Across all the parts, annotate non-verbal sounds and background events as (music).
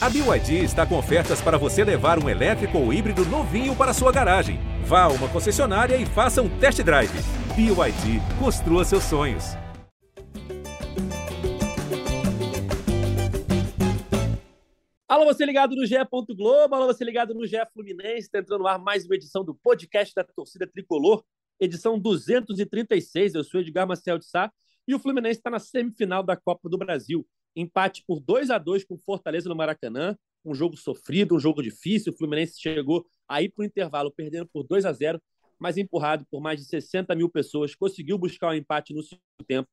A BYD está com ofertas para você levar um elétrico ou híbrido novinho para sua garagem. Vá a uma concessionária e faça um test drive. BYD, construa seus sonhos. Alô, você ligado no GE. Globo, alô, você ligado no GE Fluminense, está entrando no ar mais uma edição do podcast da torcida tricolor, edição 236. Eu sou Edgar Marcel de Sá e o Fluminense está na semifinal da Copa do Brasil empate por 2 a 2 com Fortaleza no Maracanã, um jogo sofrido, um jogo difícil. O Fluminense chegou aí para o intervalo perdendo por 2 a 0 mas empurrado por mais de 60 mil pessoas, conseguiu buscar o um empate no segundo tempo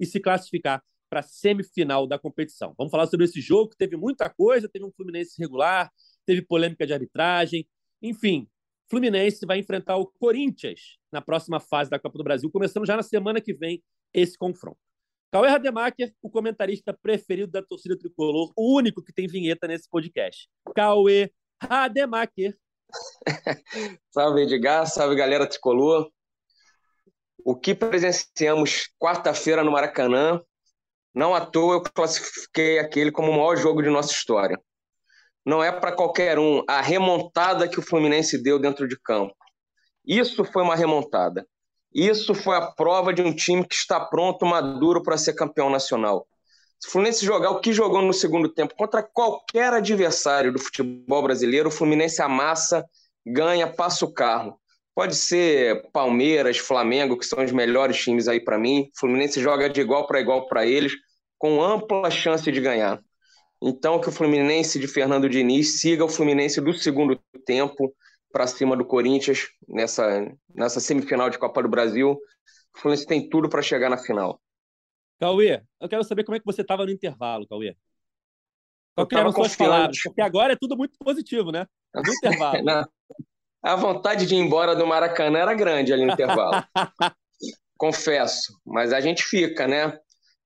e se classificar para a semifinal da competição. Vamos falar sobre esse jogo, que teve muita coisa, teve um Fluminense regular, teve polêmica de arbitragem, enfim. Fluminense vai enfrentar o Corinthians na próxima fase da Copa do Brasil, começando já na semana que vem esse confronto. Cauê Rademacher, o comentarista preferido da torcida tricolor, o único que tem vinheta nesse podcast. Cauê Rademacher. (laughs) salve, Edgar, salve, galera tricolor. O que presenciamos quarta-feira no Maracanã, não à toa eu classifiquei aquele como o maior jogo de nossa história. Não é para qualquer um a remontada que o Fluminense deu dentro de campo. Isso foi uma remontada. Isso foi a prova de um time que está pronto, maduro para ser campeão nacional. Se o Fluminense jogar o que jogou no segundo tempo contra qualquer adversário do futebol brasileiro, o Fluminense amassa, ganha, passa o carro. Pode ser Palmeiras, Flamengo, que são os melhores times aí para mim. O Fluminense joga de igual para igual para eles, com ampla chance de ganhar. Então, que o Fluminense de Fernando Diniz siga o Fluminense do segundo tempo, para cima do Corinthians nessa, nessa semifinal de Copa do Brasil. O Fluminense tem tudo para chegar na final. Cauê, eu quero saber como é que você estava no intervalo, Cauê. Qual que eram suas palavras? Porque agora é tudo muito positivo, né? No intervalo. (laughs) a vontade de ir embora do Maracanã era grande ali no intervalo. (laughs) Confesso. Mas a gente fica, né?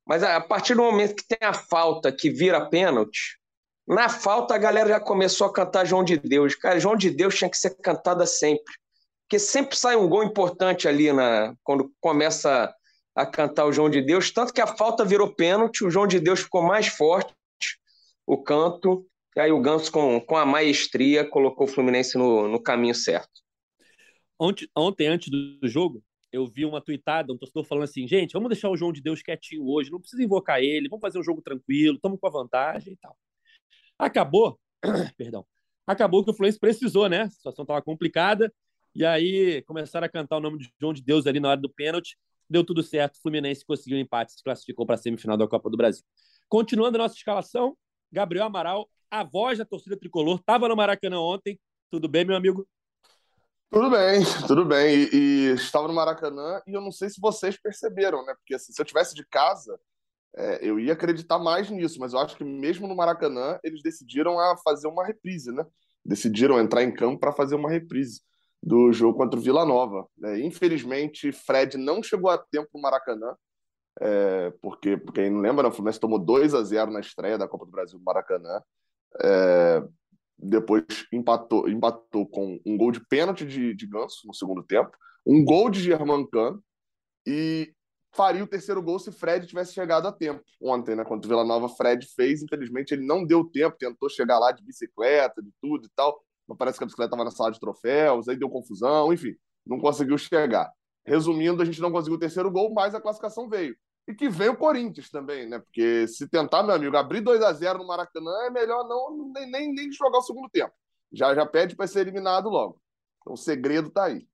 Mas a partir do momento que tem a falta que vira pênalti, na falta, a galera já começou a cantar João de Deus. Cara, João de Deus tinha que ser cantada sempre. Porque sempre sai um gol importante ali na, quando começa a cantar o João de Deus. Tanto que a falta virou pênalti, o João de Deus ficou mais forte, o canto. E aí o Ganso, com, com a maestria, colocou o Fluminense no, no caminho certo. Ontem, ontem, antes do jogo, eu vi uma tuitada, um torcedor falando assim: gente, vamos deixar o João de Deus quietinho hoje, não precisa invocar ele, vamos fazer um jogo tranquilo, estamos com a vantagem e tal. Acabou, (clears throat) perdão, acabou que o Fluminense precisou, né? A situação estava complicada. E aí começaram a cantar o nome de João de Deus ali na hora do pênalti. Deu tudo certo. O Fluminense conseguiu um empate, se classificou para a semifinal da Copa do Brasil. Continuando a nossa escalação, Gabriel Amaral, a voz da torcida tricolor, estava no Maracanã ontem. Tudo bem, meu amigo? Tudo bem, tudo bem. E, e, estava no Maracanã e eu não sei se vocês perceberam, né? Porque assim, se eu tivesse de casa, é, eu ia acreditar mais nisso, mas eu acho que mesmo no Maracanã eles decidiram a fazer uma reprise, né? Decidiram entrar em campo para fazer uma reprise do jogo contra o Vila Nova. É, infelizmente, Fred não chegou a tempo no Maracanã, é, porque, quem não lembra, né, o Fluminense tomou 2 a 0 na estreia da Copa do Brasil no Maracanã. É, depois empatou, empatou com um gol de pênalti de, de Ganso no segundo tempo, um gol de Germancano e faria o terceiro gol se Fred tivesse chegado a tempo ontem, né? Contra o Vila Nova, Fred fez, infelizmente ele não deu tempo, tentou chegar lá de bicicleta, de tudo e tal, mas parece que a bicicleta estava na sala de troféus, aí deu confusão, enfim, não conseguiu chegar. Resumindo, a gente não conseguiu o terceiro gol, mas a classificação veio. E que veio o Corinthians também, né? Porque se tentar, meu amigo, abrir 2 a 0 no Maracanã, é melhor não nem, nem, nem jogar o segundo tempo. Já, já pede para ser eliminado logo. Então, o segredo está aí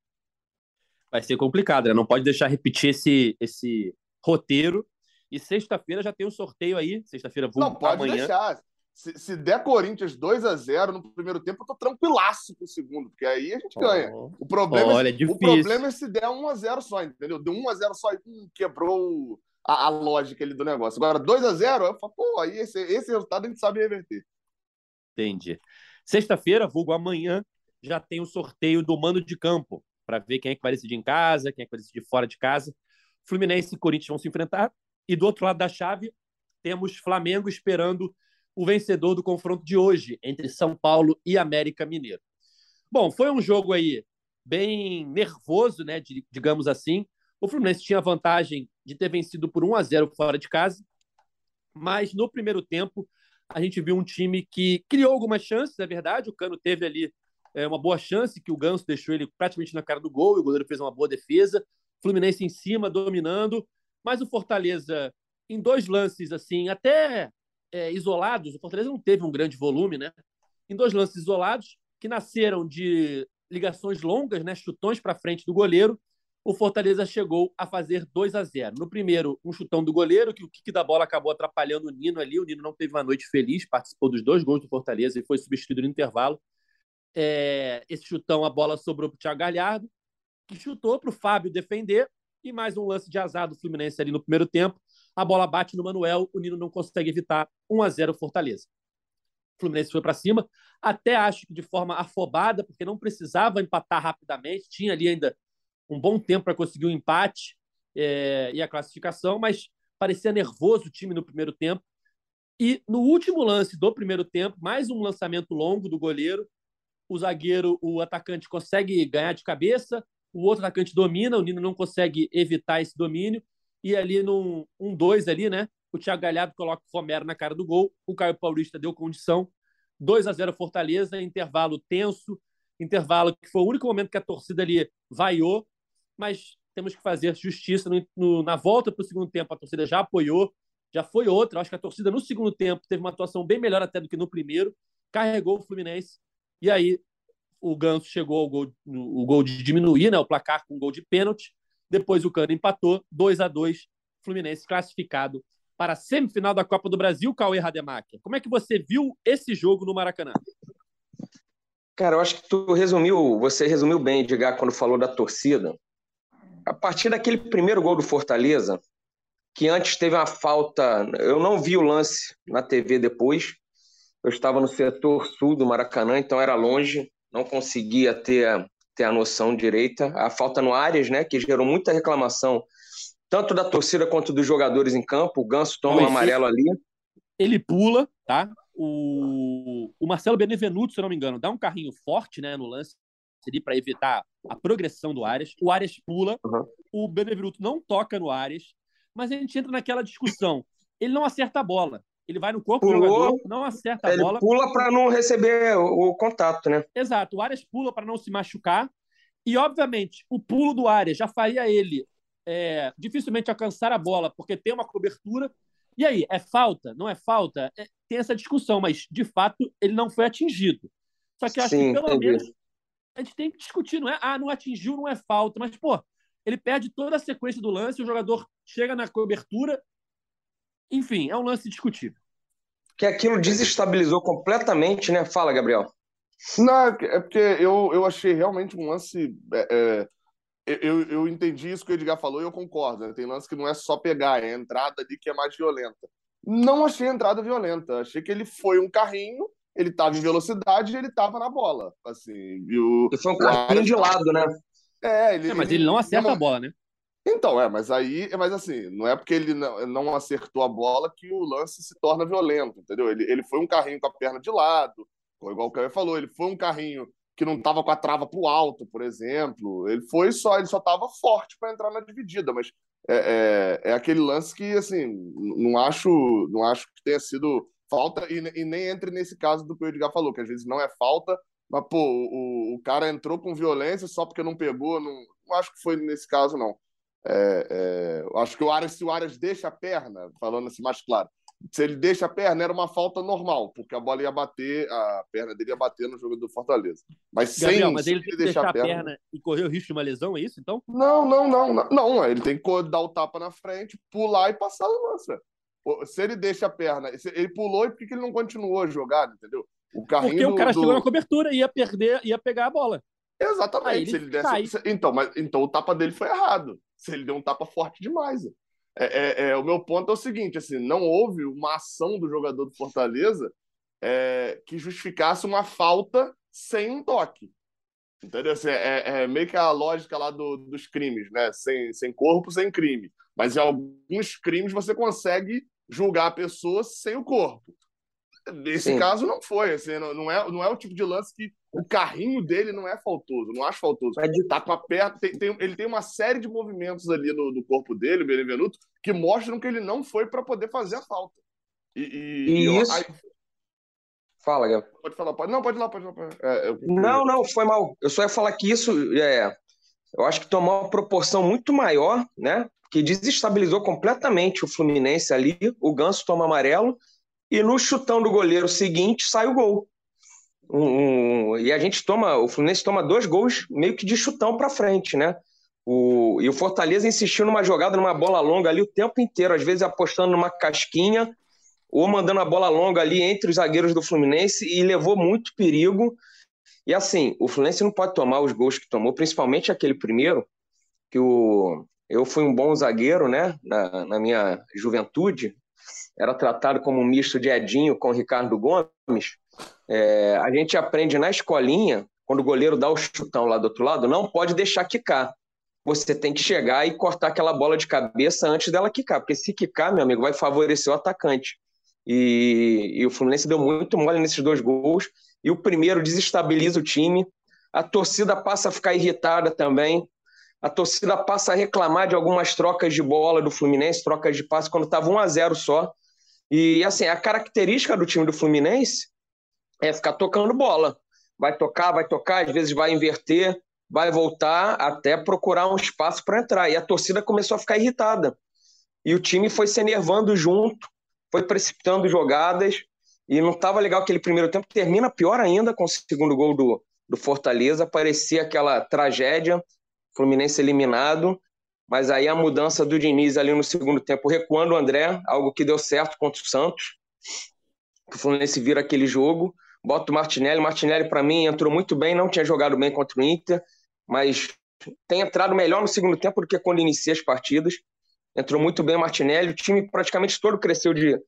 vai ser complicado, né? Não pode deixar repetir esse, esse roteiro. E sexta-feira já tem um sorteio aí. Sexta-feira vou Não, pode amanhã. deixar. Se, se der Corinthians 2 a 0 no primeiro tempo, eu tô tranquilaço pro segundo, porque aí a gente oh. ganha. O problema, Olha, é, o problema é se der 1 a 0 só, entendeu? De 1 a 0 só hum, quebrou a, a, lógica ali do negócio. Agora, 2 a 0 eu falo, pô, aí esse, esse resultado a gente sabe reverter. Entendi. Sexta-feira, vulgo amanhã, já tem o sorteio do mando de campo para ver quem é que vai decidir em casa, quem é que vai decidir fora de casa. Fluminense e Corinthians vão se enfrentar. E do outro lado da chave, temos Flamengo esperando o vencedor do confronto de hoje entre São Paulo e América Mineiro. Bom, foi um jogo aí bem nervoso, né, digamos assim. O Fluminense tinha a vantagem de ter vencido por 1 a 0 fora de casa, mas no primeiro tempo a gente viu um time que criou algumas chances, é verdade. O Cano teve ali é, uma boa chance, que o Ganso deixou ele praticamente na cara do gol, e o goleiro fez uma boa defesa. Fluminense em cima, dominando. Mas o Fortaleza, em dois lances, assim, até é, isolados, o Fortaleza não teve um grande volume, né? Em dois lances isolados, que nasceram de ligações longas, né? Chutões para frente do goleiro o Fortaleza chegou a fazer 2 a 0. No primeiro, um chutão do goleiro, que o kick da bola acabou atrapalhando o Nino ali. O Nino não teve uma noite feliz, participou dos dois gols do Fortaleza e foi substituído no intervalo. É, esse chutão, a bola sobrou para o Thiago Galhardo, que chutou para o Fábio defender. E mais um lance de azar do Fluminense ali no primeiro tempo. A bola bate no Manuel, o Nino não consegue evitar 1 a 0 Fortaleza. O Fluminense foi para cima, até acho que de forma afobada, porque não precisava empatar rapidamente, tinha ali ainda um bom tempo para conseguir o um empate é, e a classificação, mas parecia nervoso o time no primeiro tempo. E no último lance do primeiro tempo, mais um lançamento longo do goleiro. O zagueiro, o atacante consegue ganhar de cabeça, o outro atacante domina, o Nino não consegue evitar esse domínio. E ali num 1-2 um, ali, né? O Thiago Galhardo coloca o Romero na cara do gol, o Caio Paulista deu condição. 2 a 0 Fortaleza, intervalo tenso, intervalo que foi o único momento que a torcida ali vaiou, mas temos que fazer justiça no, no, na volta para o segundo tempo. A torcida já apoiou, já foi outra. Acho que a torcida no segundo tempo teve uma atuação bem melhor até do que no primeiro, carregou o Fluminense e aí o Ganso chegou ao gol, o gol de diminuir, né, o placar com um gol de pênalti. Depois o Cano empatou, 2 a 2 Fluminense classificado para a semifinal da Copa do Brasil, Cauê Rademacher. Como é que você viu esse jogo no Maracanã? Cara, eu acho que tu resumiu, você resumiu bem, Edgar, quando falou da torcida a partir daquele primeiro gol do Fortaleza, que antes teve uma falta, eu não vi o lance na TV depois, eu estava no setor sul do Maracanã, então era longe, não conseguia ter, ter a noção direita. A falta no Arias, né, que gerou muita reclamação, tanto da torcida quanto dos jogadores em campo. O Ganso toma um amarelo ali. Ele pula, tá? O, o Marcelo Benevenuto, se eu não me engano, dá um carrinho forte né, no lance ali para evitar a progressão do Arias. O Arias pula, uhum. o Benevenuto não toca no Arias, mas a gente entra naquela discussão. Ele não acerta a bola. Ele vai no corpo Pulou, do jogador, não acerta a ele bola. Pula para não receber o, o, contato, né? Exato. O Arias pula para não se machucar. E, obviamente, o pulo do Arias já faria ele é, dificilmente alcançar a bola, porque tem uma cobertura. E aí, é falta? Não é falta? É, tem essa discussão, mas de fato ele não foi atingido. Só que eu acho Sim, que pelo entendi. menos a gente tem que discutir, não é, ah, não atingiu, não é falta, mas, pô, ele perde toda a sequência do lance, o jogador chega na cobertura. Enfim, é um lance discutível. Que aquilo desestabilizou completamente, né? Fala, Gabriel. Não, é porque eu, eu achei realmente um lance. É, é, eu, eu entendi isso que o Edgar falou e eu concordo. Né? Tem lance que não é só pegar, é a entrada ali que é mais violenta. Não achei a entrada violenta. Achei que ele foi um carrinho ele estava em velocidade e ele estava na bola. Assim, e o, foi um carrinho de lado, né? É, ele, é, mas ele não acerta não... a bola, né? Então, é, mas aí, mas assim, não é porque ele não, não acertou a bola que o lance se torna violento, entendeu? Ele, ele foi um carrinho com a perna de lado, igual o Caio falou, ele foi um carrinho que não estava com a trava para o alto, por exemplo. Ele foi só, ele só estava forte para entrar na dividida, mas é, é, é, aquele lance que, assim, não acho, não acho que tenha sido falta, e, e, nem entre nesse caso do que o Edgar falou, que às vezes não é falta, mas, pô, o, o cara entrou com violência só porque não pegou, não, não acho que foi nesse caso, não. É, é, acho que o Arias, se o Arias deixa a perna, falando assim mais claro, se ele deixa a perna, era uma falta normal, porque a bola ia bater, a perna dele ia bater no jogo do Fortaleza. Mas Gabriel, sem mas ele, ele deixar a perna... perna... e correr o risco de uma lesão, é isso então? Não, não, não, não, não. Ele tem que dar o tapa na frente, pular e passar no lance se ele deixa a perna, ele pulou e por que ele não continuou a entendeu? O carrinho Porque o cara do... chegou na cobertura e ia perder, ia pegar a bola. Exatamente. Aí ele desse... Então, mas, então o tapa dele foi errado. Se ele deu um tapa forte demais. É, é, é, o meu ponto é o seguinte: assim, não houve uma ação do jogador do Fortaleza é, que justificasse uma falta sem um toque. Entendeu? Assim, é, é, meio que a lógica lá do, dos crimes, né? Sem, sem corpo, sem crime. Mas em alguns crimes você consegue julgar a pessoa sem o corpo. Nesse Sim. caso não foi, assim, não, não, é, não é o tipo de lance que o carrinho dele não é faltoso, não acho faltoso. É de... Tá com a perna, tem, tem, ele tem uma série de movimentos ali no, corpo dele, Benevenuto, que mostram que ele não foi para poder fazer a falta. E, e, e isso... aí, Fala, Gabriel. Pode falar, pode. Não, pode ir lá, pode ir lá. É, eu... Não, não, foi mal. Eu só ia falar que isso é, eu acho que tomou uma proporção muito maior, né? Que desestabilizou completamente o Fluminense ali. O Ganso toma amarelo e no chutão do goleiro seguinte sai o gol. Um, um, e a gente toma, o Fluminense toma dois gols meio que de chutão para frente, né? O, e o Fortaleza insistiu numa jogada, numa bola longa ali o tempo inteiro, às vezes apostando numa casquinha ou mandando a bola longa ali entre os zagueiros do Fluminense e levou muito perigo. E assim, o Fluminense não pode tomar os gols que tomou, principalmente aquele primeiro, que o, eu fui um bom zagueiro, né, na, na minha juventude, era tratado como um misto de Edinho com Ricardo Gomes. É, a gente aprende na escolinha, quando o goleiro dá o chutão lá do outro lado, não pode deixar quicar. Você tem que chegar e cortar aquela bola de cabeça antes dela quicar, porque se quicar, meu amigo, vai favorecer o atacante. E, e, o Fluminense deu muito mole nesses dois gols. E o primeiro desestabiliza o time. A torcida passa a ficar irritada também. A torcida passa a reclamar de algumas trocas de bola do Fluminense, trocas de passe, quando estava 1 a 0 só. E assim, a característica do time do Fluminense é ficar tocando bola. Vai tocar, vai tocar, às vezes vai inverter, vai voltar até procurar um espaço para entrar. E a torcida começou a ficar irritada. E o time foi se enervando junto foi precipitando jogadas e não estava legal aquele primeiro tempo. Termina pior ainda com o segundo gol do, do Fortaleza. Parecia aquela tragédia, Fluminense eliminado. Mas aí a mudança do Diniz ali no segundo tempo, recuando o André, algo que deu certo contra o Santos. O Fluminense vira aquele jogo. Bota o Martinelli. Martinelli, para mim, entrou muito bem, não tinha jogado bem contra o Inter, mas tem entrado melhor no segundo tempo do que quando inicia as partidas entrou muito bem o Martinelli, o time praticamente todo cresceu de,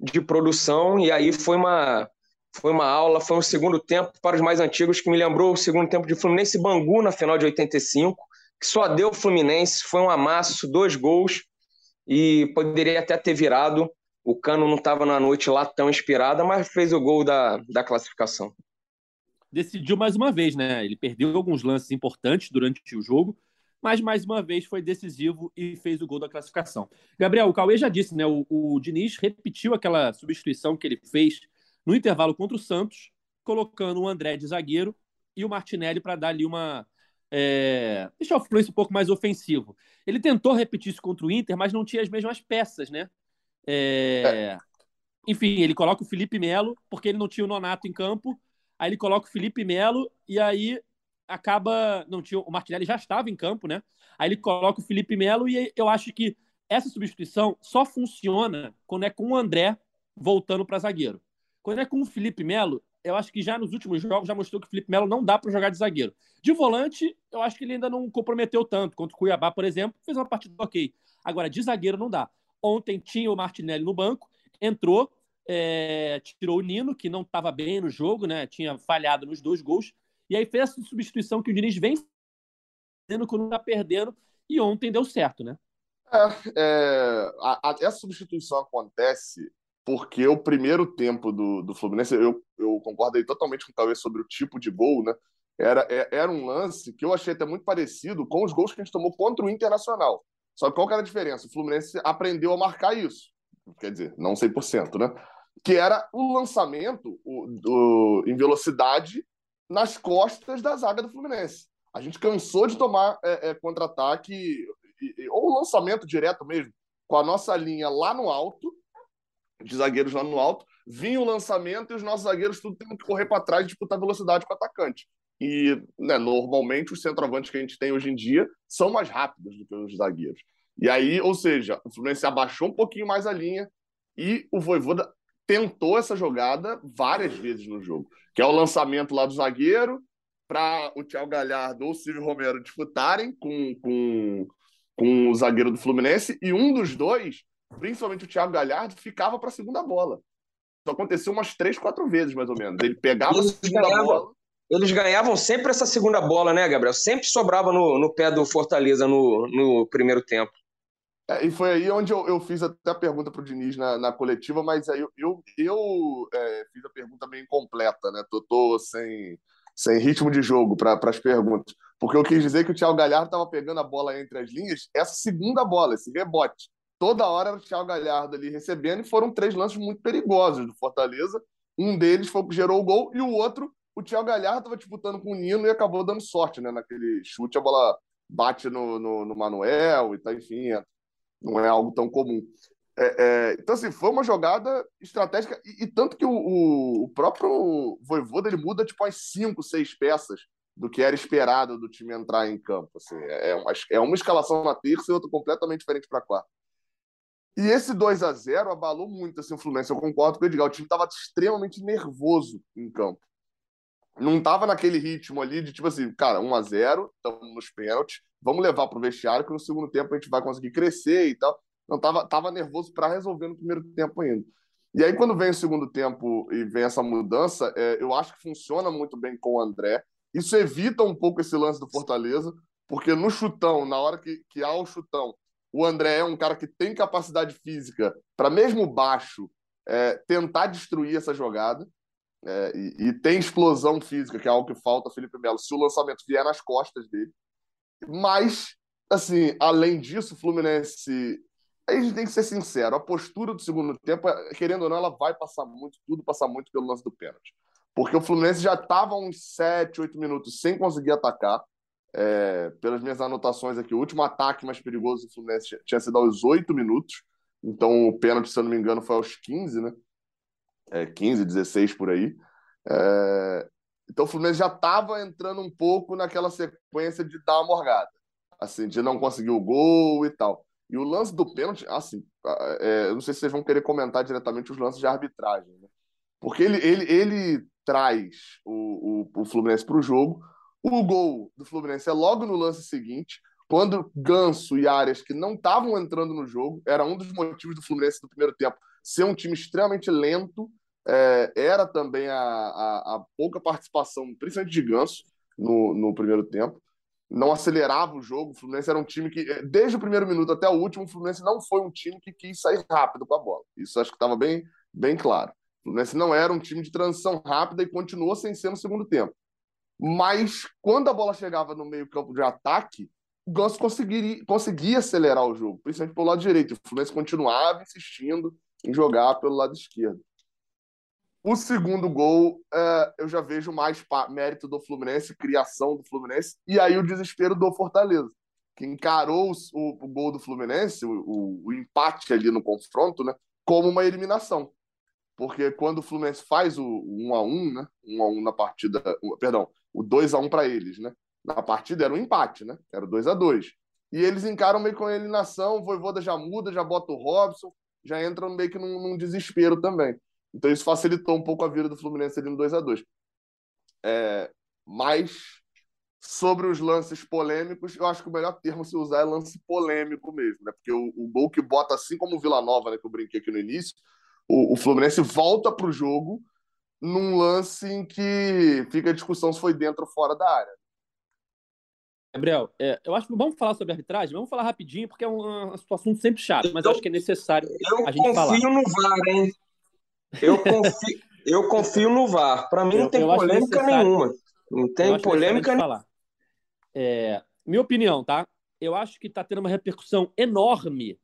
de produção, e aí foi uma, foi uma aula, foi um segundo tempo para os mais antigos que me lembrou o segundo tempo de Fluminense Bangu na final de 85, que só deu o Fluminense, foi um amasso, dois gols, e poderia até ter virado. O Cano não estava na noite lá tão inspirada, mas fez o gol da, da classificação. Decidiu mais uma vez, né? Ele perdeu alguns lances importantes durante o jogo, mas mais uma vez foi decisivo e fez o gol da classificação. Gabriel, o Cauê já disse, né? O, o Diniz repetiu aquela substituição que ele fez no intervalo contra o Santos, colocando o André de zagueiro e o Martinelli para dar ali uma. É, deixar o Fluminense um pouco mais ofensivo. Ele tentou repetir isso contra o Inter, mas não tinha as mesmas peças, né? É... Enfim, ele coloca o Felipe Melo, porque ele não tinha o Nonato em campo. Aí ele coloca o Felipe Melo e aí acaba. Não tinha, o Martinelli já estava em campo, né? Aí ele coloca o Felipe Melo e eu acho que essa substituição só funciona quando é com o André voltando para zagueiro. Quando é com o Felipe Melo, eu acho que já nos últimos jogos já mostrou que o Felipe Melo não dá para jogar de zagueiro. De volante, eu acho que ele ainda não comprometeu tanto. Contra o Cuiabá, por exemplo, fez uma partida ok. Agora, de zagueiro não dá. Ontem tinha o Martinelli no banco, entrou, é, tirou o Nino, que não estava bem no jogo, né? Tinha falhado nos dois gols, e aí fez essa substituição que o Diniz vem fazendo quando está perdendo, e ontem deu certo, né? É, é a, a, essa substituição acontece porque o primeiro tempo do, do Fluminense, eu, eu concordei totalmente com o Cauê sobre o tipo de gol, né? Era, é, era um lance que eu achei até muito parecido com os gols que a gente tomou contra o Internacional. Só que qual que era a diferença? O Fluminense aprendeu a marcar isso. Quer dizer, não 100%, né? Que era o lançamento o, do, em velocidade nas costas da zaga do Fluminense. A gente cansou de tomar é, é, contra-ataque ou lançamento direto mesmo, com a nossa linha lá no alto, de zagueiros lá no alto, vinha o lançamento e os nossos zagueiros tudo tendo que correr para trás e disputar velocidade com o atacante. E né, normalmente os centroavantes que a gente tem hoje em dia são mais rápidos do que os zagueiros. E aí, ou seja, o Fluminense abaixou um pouquinho mais a linha e o Voivoda tentou essa jogada várias vezes no jogo que é o lançamento lá do zagueiro para o Thiago Galhardo ou o Silvio Romero disputarem com, com, com o zagueiro do Fluminense e um dos dois, principalmente o Thiago Galhardo, ficava para a segunda bola. Isso aconteceu umas três, quatro vezes, mais ou menos. Ele pegava a segunda bola. Eles ganhavam sempre essa segunda bola, né, Gabriel? Sempre sobrava no, no pé do Fortaleza no, no primeiro tempo. É, e foi aí onde eu, eu fiz até a pergunta para o Diniz na, na, coletiva, mas aí eu, eu, eu é, fiz a pergunta meio incompleta, né? Tô, tô sem, sem ritmo de jogo para as perguntas. Porque eu quis dizer que o Thiago Galhardo estava pegando a bola entre as linhas, essa segunda bola, esse rebote. Toda hora era o Thiago Galhardo ali recebendo, e foram três lances muito perigosos do Fortaleza, Um deles foi o que gerou o gol e o outro, o Thiago Galhardo estava disputando com o Nino e acabou dando sorte, né? Naquele chute, a bola bate no, no, no Manuel e tá, enfim, é, não é algo tão comum. É, é, então, assim, foi uma jogada estratégica, e, e tanto que o, o, o, próprio Voivoda ele muda tipo as cinco, seis peças do que era esperado do time entrar em campo. Assim, é, é uma, é uma escalação na terça e outra completamente diferente para quarta. E esse 2 a 0 abalou muito assim, o Fluminense. Eu concordo com o Edgar. O time estava extremamente nervoso em campo. Não estava naquele ritmo ali de tipo assim, cara, 1 a 0 estamos nos pênaltis, vamos levar para o vestiário que no segundo tempo a gente vai conseguir crescer e tal. Não tava, tava nervoso para resolver no primeiro tempo ainda. E aí, quando vem o segundo tempo e vem essa mudança, é, eu acho que funciona muito bem com o André. Isso evita um pouco esse lance do Fortaleza, porque no chutão, na hora que, que há o chutão, o André é um cara que tem capacidade física para, mesmo baixo, é, tentar destruir essa jogada. É, e, e, tem explosão física, que é algo que falta Felipe Melo, se o lançamento vier nas costas dele. Mas, assim, além disso, o Fluminense. A gente tem que ser sincero: a postura do segundo tempo, querendo ou não, ela vai passar muito, tudo passar muito pelo lance do pênalti. Porque o Fluminense já estava uns 7, 8 minutos sem conseguir atacar. É, pelas minhas anotações aqui, o último ataque mais perigoso do Fluminense tinha sido aos 8 minutos. Então o pênalti, se eu não me engano, foi aos 15, né? É, 15, 16 por aí. É, então o Fluminense já estava entrando um pouco naquela sequência de dar uma morgada, assim, de não conseguir o gol e tal. E o lance do pênalti, assim, é, eu não sei se vocês vão querer comentar diretamente os lances de arbitragem, né? Porque ele, ele, ele traz o, o, o Fluminense para o jogo, o gol do Fluminense é logo no lance seguinte, quando Ganso e Arias, que não estavam entrando no jogo, era um dos motivos do Fluminense no primeiro tempo ser um time extremamente lento, é, era também a, a, a, pouca participação, principalmente de Ganso, no, no primeiro tempo. Não acelerava o jogo. O Fluminense era um time que, é, desde o primeiro minuto até o último, o Fluminense não foi um time que quis sair rápido com a bola. Isso acho que estava bem, bem claro. O Fluminense não era um time de transição rápida e continuou sem ser no segundo tempo. Mas quando a bola chegava no meio-campo de ataque, o Ganso conseguiria, conseguia acelerar o jogo, principalmente pelo lado direito. O Fluminense continuava insistindo em jogar pelo lado esquerdo. O segundo gol, é, eu já vejo mais mérito do Fluminense, criação do Fluminense, e aí o desespero do Fortaleza, que encarou o, o gol do Fluminense, o, o, o, empate ali no confronto, né, como uma eliminação. Porque quando o Fluminense faz o 1 a 1 né, 1 a 1 na partida, perdão, o 2 a 1 para eles, né? Na partida era um empate, né? Era 2 a 2 E eles encaram meio com a eliminação, o Voivoda já muda, já bota o Robson, já entra meio que num, num desespero também. Então isso facilitou um pouco a vida do Fluminense ali no 2 a 2 é, Mas sobre os lances polêmicos, eu acho que o melhor termo se usar é lance polêmico mesmo, né? Porque o, o gol que bota, assim como o Vila Nova, né, que eu brinquei aqui no início, o, o Fluminense volta para o jogo num lance em que fica a discussão se foi dentro ou fora da área. Gabriel, é, eu acho que vamos falar sobre arbitragem, vamos falar rapidinho, porque é uma situação sempre chata, mas eu, acho que é necessário a gente falar. Eu confio no VAR, hein? Eu confio, eu confio no VAR. Para mim não tem polêmica nenhuma. Não tem polêmica nenhuma. É, minha opinião, tá? Eu acho que está tendo uma repercussão enorme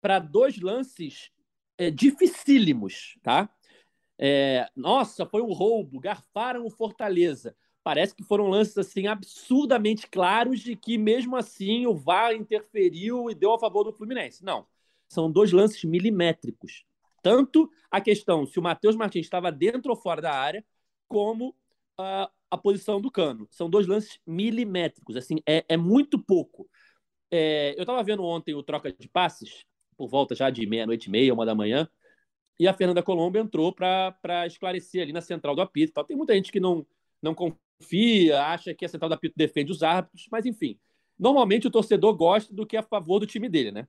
para dois lances é, dificílimos, tá? É, nossa, foi um roubo, garfaram o Fortaleza. Parece que foram lances assim absurdamente claros de que mesmo assim o VAR interferiu e deu a favor do Fluminense. Não, são dois lances milimétricos. Tanto a questão se o Matheus Martins estava dentro ou fora da área, como uh, a posição do cano. São dois lances milimétricos, assim, é, é muito pouco. É, eu estava vendo ontem o troca de passes, por volta já de meia-noite e meia, uma da manhã, e a Fernanda Colombo entrou para esclarecer ali na central do apito. Tal. Tem muita gente que não, não confia, acha que a central do apito defende os árbitros, mas enfim. Normalmente o torcedor gosta do que é a favor do time dele, né?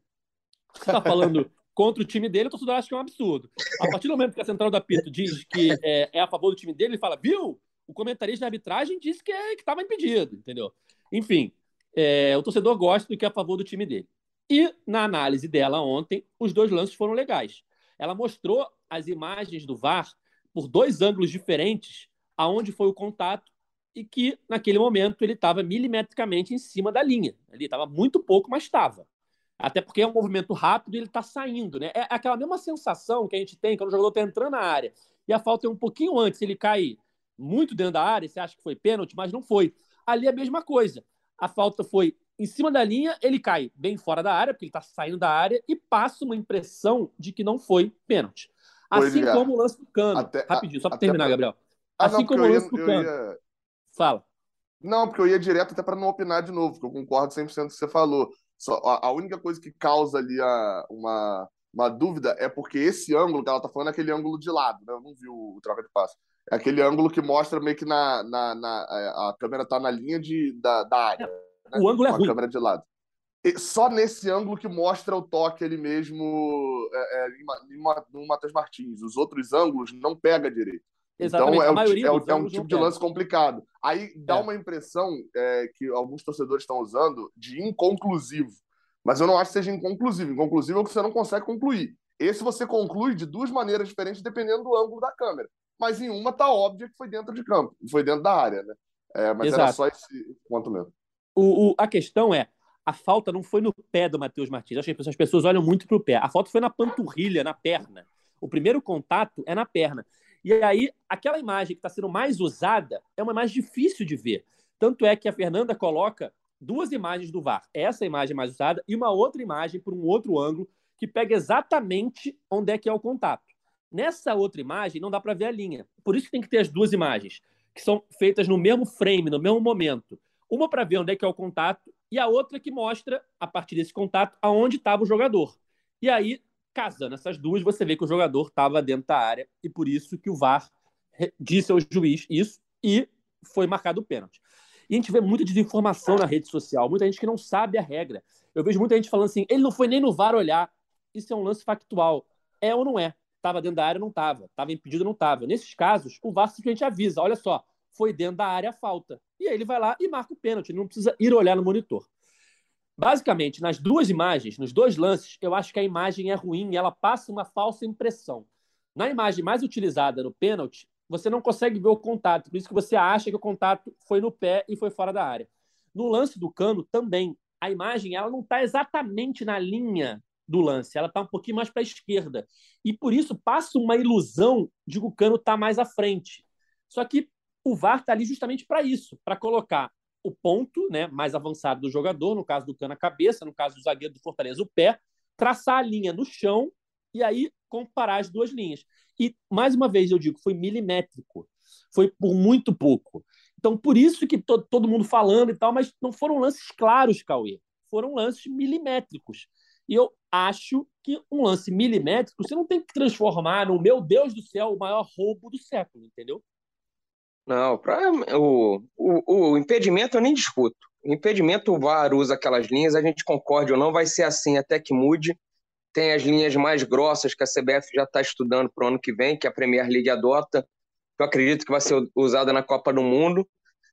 Você está falando (laughs) contra o time dele, o torcedor acha que é um absurdo. A partir do momento que a central do apito diz que é, é a favor do time dele, ele fala, viu? O comentarista de arbitragem disse que é, estava impedido, entendeu? Enfim, é, o torcedor gosta do que é a favor do time dele. E na análise dela ontem, os dois lances foram legais ela mostrou as imagens do VAR por dois ângulos diferentes, aonde foi o contato e que naquele momento ele estava milimetricamente em cima da linha. Ele estava muito pouco, mas estava. Até porque é um movimento rápido e ele está saindo, né? É aquela mesma sensação que a gente tem quando o jogador está entrando na área e a falta é um pouquinho antes, ele cai muito dentro da área, você acha que foi pênalti, mas não foi. Ali é a mesma coisa. A falta foi em cima da linha, ele cai bem fora da área, porque ele está saindo da área, e passa uma impressão de que não foi pênalti. Assim como o lance do cano. Até, Rapidinho, só para terminar, pra... Gabriel. Ah, assim não, como o lance ia, do cano. Ia... Fala. Não, porque eu ia direto até para não opinar de novo, porque eu concordo 100% com o que você falou. Só, a, a, única coisa que causa ali a, uma, uma dúvida é porque esse ângulo que ela tá falando é aquele ângulo de lado, né? Eu não vi o, o troca de passe. É aquele ângulo que mostra meio que na, na, na é, a câmera tá na linha de, da, da área. Né? O ângulo é ruim. A câmera de lado. E só nesse ângulo que mostra o toque ele mesmo é, é, no Matheus Martins. Os outros ângulos não pega direito. Exatamente. Então é, o, é, o, é um tipo de lance complicado. Aí dá é. uma impressão é, que alguns torcedores estão usando de inconclusivo. Mas eu não acho que seja inconclusivo. Inconclusivo é o que você não consegue concluir. Esse você conclui de duas maneiras diferentes, dependendo do ângulo da câmera. Mas em uma tá óbvio que foi dentro de campo, foi dentro da área, né? É, mas Exato. era só esse ponto mesmo. O, o, a questão é, a falta não foi no pé do Matheus Martins. Acho que as pessoas olham muito para o pé. A falta foi na panturrilha, na perna. O primeiro contato é na perna. E aí, aquela imagem que está sendo mais usada é uma imagem difícil de ver. Tanto é que a Fernanda coloca duas imagens do VAR. Essa imagem mais usada e uma outra imagem por um outro ângulo que pega exatamente onde é que é o contato. Nessa outra imagem não dá para ver a linha. Por isso que tem que ter as duas imagens, que são feitas no mesmo frame, no mesmo momento. Uma para ver onde é que é o contato e a outra que mostra, a partir desse contato, aonde estava o jogador. E aí Casando essas duas, você vê que o jogador estava dentro da área e por isso que o VAR disse ao juiz isso e foi marcado o pênalti. E a gente vê muita desinformação na rede social, muita gente que não sabe a regra. Eu vejo muita gente falando assim: ele não foi nem no VAR olhar. Isso é um lance factual. É ou não é? Estava dentro da área ou não estava? Estava impedido ou não estava? Nesses casos, o VAR simplesmente avisa: olha só, foi dentro da área a falta. E aí ele vai lá e marca o pênalti, ele não precisa ir olhar no monitor. Basicamente, nas duas imagens, nos dois lances, eu acho que a imagem é ruim e ela passa uma falsa impressão. Na imagem mais utilizada no pênalti, você não consegue ver o contato, por isso que você acha que o contato foi no pé e foi fora da área. No lance do Cano também, a imagem ela não está exatamente na linha do lance, ela está um pouquinho mais para a esquerda. E por isso passa uma ilusão de que o Cano está mais à frente. Só que o VAR está ali justamente para isso, para colocar o ponto né, mais avançado do jogador, no caso do Cano a cabeça, no caso do zagueiro do Fortaleza o pé, traçar a linha no chão e aí comparar as duas linhas. E, mais uma vez, eu digo, foi milimétrico. Foi por muito pouco. Então, por isso que to todo mundo falando e tal, mas não foram lances claros, Cauê. Foram lances milimétricos. E eu acho que um lance milimétrico você não tem que transformar no, meu Deus do céu, o maior roubo do século, entendeu? Não, pra, o, o, o impedimento eu nem discuto. O impedimento, o VAR usa aquelas linhas, a gente concorde ou não, vai ser assim até que mude. Tem as linhas mais grossas que a CBF já está estudando para o ano que vem, que a Premier League adota, que eu acredito que vai ser usada na Copa do Mundo.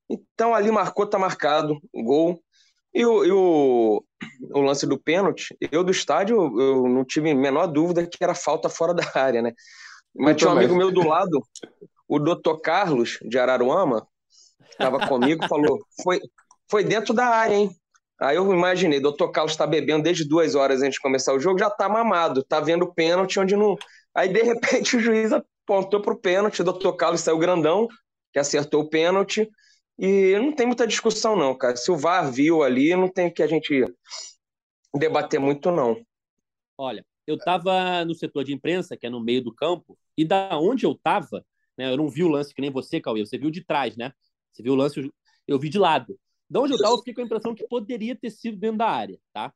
Então ali marcou, tá marcado, gol. E o, e o, o lance do pênalti, eu do estádio, eu não tive a menor dúvida que era falta fora da área, né? Mas eu tinha um amigo meu do lado, o doutor Carlos, de Araruama, estava comigo, (laughs) falou: foi, foi dentro da área, hein? Aí eu imaginei, doutor Carlos está bebendo desde duas horas antes de começar o jogo, já está mamado, está vendo o pênalti onde não. Aí, de repente, (laughs) o juiz apontou para o pênalti, o doutor Carlos saiu grandão, que acertou o pênalti. E não tem muita discussão, não, cara. Se o VAR viu ali, não tem que a gente debater muito, não. Olha, eu estava no setor de imprensa, que é no meio do campo, e da onde eu estava, né? Eu não vi o lance que nem você, Cauê. Você viu de trás, né? Você viu o lance, eu vi de lado. De onde eu estava, eu fiquei com a impressão que poderia ter sido dentro da área, tá?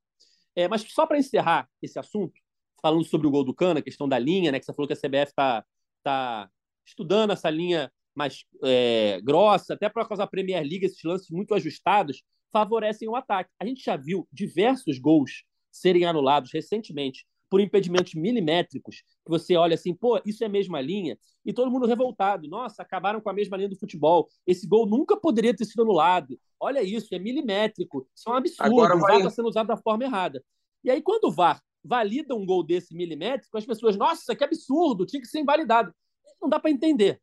É, mas só para encerrar esse assunto, falando sobre o gol do Cana, a questão da linha, né? Que você falou que a CBF está tá estudando essa linha mais é, grossa, até por causa da Premier League, esses lances muito ajustados favorecem o ataque. A gente já viu diversos gols serem anulados recentemente por impedimentos milimétricos, que você olha assim, pô, isso é a mesma linha, e todo mundo revoltado. Nossa, acabaram com a mesma linha do futebol. Esse gol nunca poderia ter sido anulado. Olha isso, é milimétrico. Isso é um absurdo. Agora vai... O VAR está sendo usado da forma errada. E aí, quando o VAR valida um gol desse milimétrico, as pessoas, nossa, que absurdo, tinha que ser invalidado. Não dá para entender.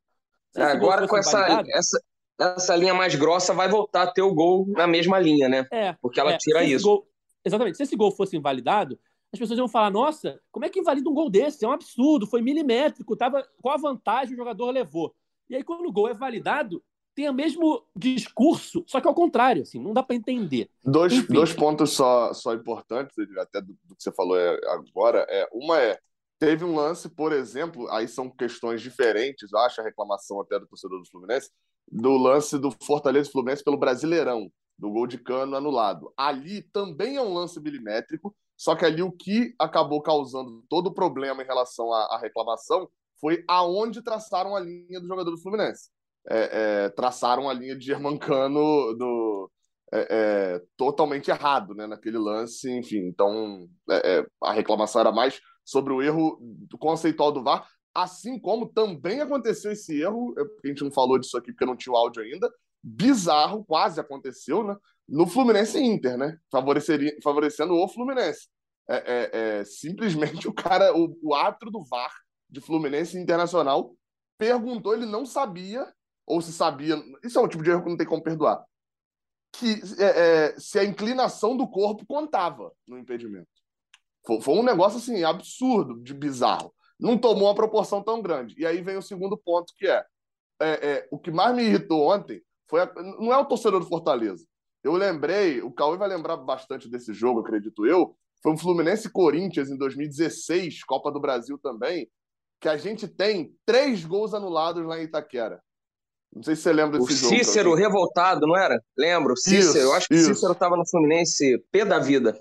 É, agora, com essa, essa, essa linha mais grossa, vai voltar a ter o gol na mesma linha, né? É. Porque ela é. tira isso. Gol... Exatamente. Se esse gol fosse invalidado, as pessoas iam falar: nossa, como é que invalida um gol desse? É um absurdo, foi milimétrico, tava, qual a vantagem o jogador levou? E aí, quando o gol é validado, tem o mesmo discurso, só que ao contrário, assim, não dá para entender. Dois, dois pontos só, só importantes, até do, do que você falou é, agora. É, uma é, teve um lance, por exemplo, aí são questões diferentes, eu acho, a reclamação até do torcedor do Fluminense, do lance do Fortaleza Fluminense pelo Brasileirão, do gol de cano anulado. Ali também é um lance milimétrico, só que ali o que acabou causando todo o problema em relação à, à reclamação foi aonde traçaram a linha do jogador do Fluminense. É, é, traçaram a linha de Germancano do, é, é, totalmente errado né, naquele lance, enfim. Então, é, é, a reclamação era mais sobre o erro conceitual do VAR, assim como também aconteceu esse erro, a gente não falou disso aqui porque não tinha o áudio ainda, bizarro, quase aconteceu, né? No Fluminense Inter, né? Favoreceria, favorecendo o Fluminense. É, simplesmente o cara, o, o árbitro do VAR de Fluminense Internacional, perguntou, ele não sabia, ou se sabia, isso é um tipo de erro que não tem como perdoar, que é, é, se a inclinação do corpo contava no impedimento. Foi, foi, um negócio assim, absurdo, de bizarro. Não tomou uma proporção tão grande. E aí vem o segundo ponto, que é, é, é o que mais me irritou ontem foi a, não é o torcedor do Fortaleza. Eu lembrei, o Cauê vai lembrar bastante desse jogo, acredito eu. Foi um Fluminense Corinthians em 2016, Copa do Brasil também, que a gente tem três gols anulados lá em Itaquera. Não sei se você lembra desse o jogo. Cícero revoltado, não era? Lembro, Cícero. Isso, eu acho que o Cícero estava no Fluminense pé da vida.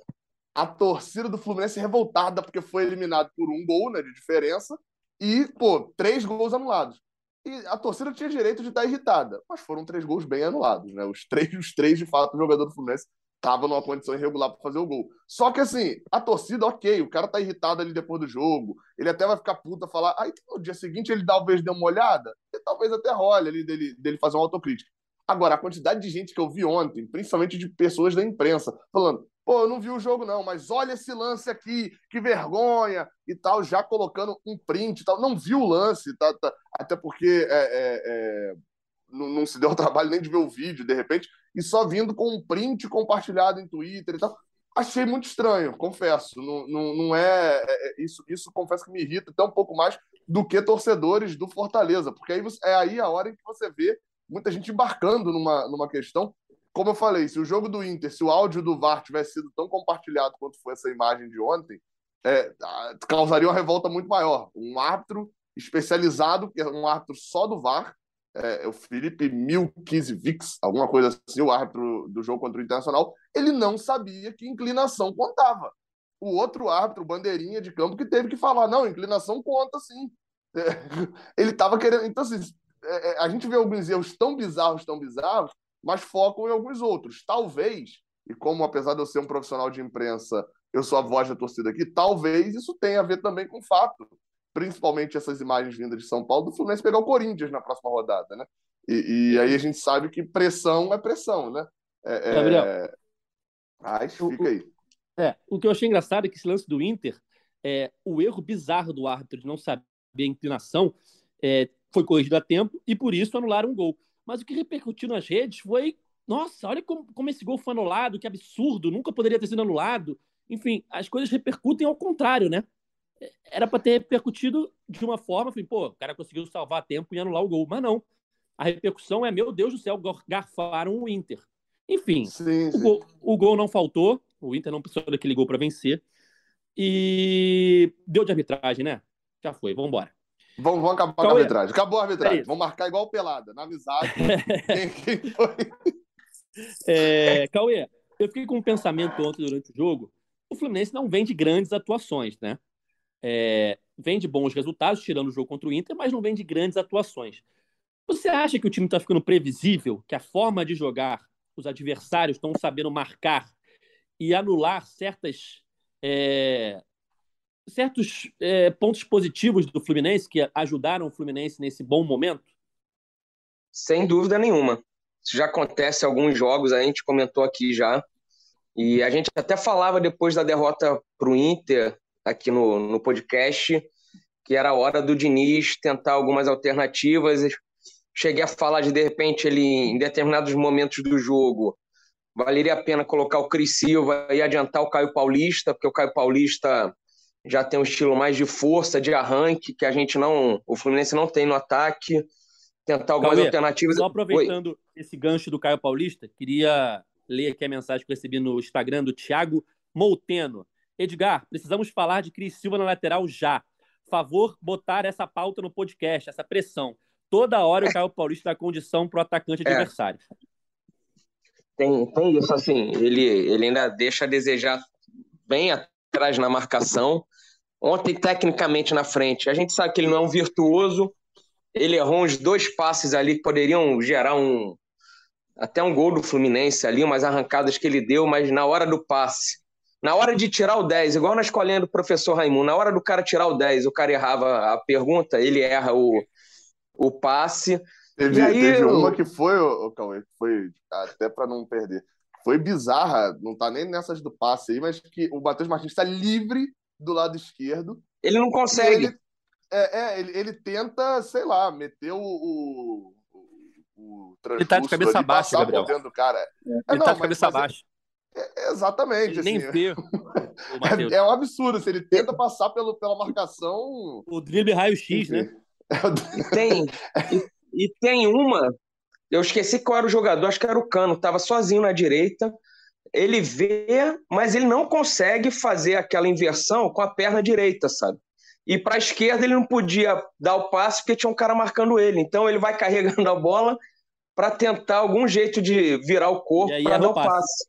A torcida do Fluminense revoltada porque foi eliminado por um gol né, de diferença e, pô, três gols anulados. E a torcida tinha direito de estar irritada, mas foram três gols bem anulados, né? Os três, os três de fato, o jogador do Fluminense tava numa condição irregular para fazer o gol. Só que assim, a torcida, ok, o cara tá irritado ali depois do jogo, ele até vai ficar puta falar, aí no dia seguinte ele talvez dê uma olhada, e talvez até role ali dele, dele fazer uma autocrítica. Agora, a quantidade de gente que eu vi ontem, principalmente de pessoas da imprensa, falando, pô, eu não vi o jogo não, mas olha esse lance aqui, que vergonha e tal, já colocando um print e tal, não viu o lance, tá, tá até porque é, é, é, não, não se deu o (laughs) trabalho nem de ver o vídeo, de repente, e só vindo com um print compartilhado em Twitter e tal. Achei muito estranho, confesso. Não, não, não é, é, é isso, isso confesso que me irrita até um pouco mais do que torcedores do Fortaleza, porque aí é aí a hora em que você vê muita gente embarcando numa, numa questão. Como eu falei, se o jogo do Inter, se o áudio do VAR tivesse sido tão compartilhado quanto foi essa imagem de ontem, é, causaria uma revolta muito maior. Um árbitro especializado, que é um árbitro só do VAR, é, o Felipe Milkizvix, alguma coisa assim, o árbitro do jogo contra o Internacional, ele não sabia que inclinação contava. O outro árbitro, bandeirinha de campo, que teve que falar, não, inclinação conta sim. É, (laughs) ele estava querendo... Então, assim, é, é, a gente vê alguns erros tão bizarros, tão bizarros, mas focam em alguns outros. Talvez, e como apesar de eu ser um profissional de imprensa, eu sou a voz da torcida aqui, talvez isso tenha a ver também com o fato principalmente essas imagens vindas de São Paulo, do Fluminense pegar o Corinthians na próxima rodada, né? E, e aí a gente sabe que pressão é pressão, né? É, Gabriel, é... Mas fica aí. É, o que eu achei engraçado é que esse lance do Inter, é, o erro bizarro do árbitro de não saber a inclinação é, foi corrigido a tempo e por isso anularam um gol. Mas o que repercutiu nas redes foi: nossa, olha como, como esse gol foi anulado, que absurdo, nunca poderia ter sido anulado. Enfim, as coisas repercutem ao contrário, né? era para ter repercutido de uma forma, falei, pô, o cara conseguiu salvar tempo e anular o gol. Mas não. A repercussão é, meu Deus do céu, garfaram o Inter. Enfim, sim, sim. O, gol, o, gol, não faltou, o Inter não precisou daquele gol para vencer. E deu de arbitragem, né? Já foi, vamos embora. Vamos, vamos acabar com a arbitragem. Acabou a arbitragem. É vamos marcar igual pelada, na amizade. (laughs) quem? É, Cauê, eu fiquei com um pensamento ontem durante o jogo. O Fluminense não vem de grandes atuações, né? é, vem de bons resultados, tirando o jogo contra o Inter, mas não vem de grandes atuações. Você acha que o time está ficando previsível, que a forma de jogar, os adversários estão sabendo marcar e anular certas, é, certos é, pontos positivos do Fluminense que ajudaram o Fluminense nesse bom momento? Sem dúvida nenhuma. Isso já acontece em alguns jogos, a gente comentou aqui já. E a gente até falava depois da derrota para o Inter, aqui no, no podcast, que era hora do Diniz tentar algumas alternativas. Cheguei a falar de, de repente, ele, em determinados momentos do jogo, valeria a pena colocar o Cris Silva e adiantar o Caio Paulista, porque o Caio Paulista já tem um estilo mais de força, de arranque, que a gente não. O Fluminense não tem no ataque. Tentar algumas Cauê, alternativas. Só aproveitando Oi. esse gancho do Caio Paulista, queria ler aqui a mensagem que eu recebi no Instagram do Thiago Mouteno. Edgar, precisamos falar de Cris Silva na lateral já. Favor botar essa pauta no podcast, essa pressão. Toda hora o Caio Paulista dá condição para o atacante é. adversário. Tem, tem isso, assim, ele, ele ainda deixa a desejar bem atrás na marcação. Ontem, tecnicamente, na frente, a gente sabe que ele não é um virtuoso. Ele errou uns dois passes ali que poderiam gerar um até um gol do Fluminense ali, umas arrancadas que ele deu, mas na hora do passe, na hora de tirar o 10, igual na escolinha do professor Raimundo, na hora do cara tirar o 10, o cara errava a pergunta, ele erra o, o passe. Teve, aí, teve eu... uma que foi, o Cauê, foi até para não perder. Foi bizarra, não tá nem nessas do passe aí, mas que o Matheus Martins está livre do lado esquerdo. Ele não consegue. Ele, é, é ele, ele, tenta, sei lá, meter o, o, o Ele tá de cabeça baixa, Gabriel. Do cara. É, ele não, tá de cabeça baixa. É, exatamente. Ele assim, nem (laughs) é, é, um absurdo. Se ele tenta passar pelo, pela marcação. O drible raio-x, né? E tem, (laughs) e, e, tem uma. Eu esqueci qual era o jogador, acho que era o Cano, tava sozinho na direita. Ele vê, mas ele não consegue fazer aquela inversão com a perna direita, sabe? E para a esquerda ele não podia dar o passe porque tinha um cara marcando ele. Então ele vai (laughs) carregando a bola para tentar algum jeito de virar o corpo para dar o passe. passe.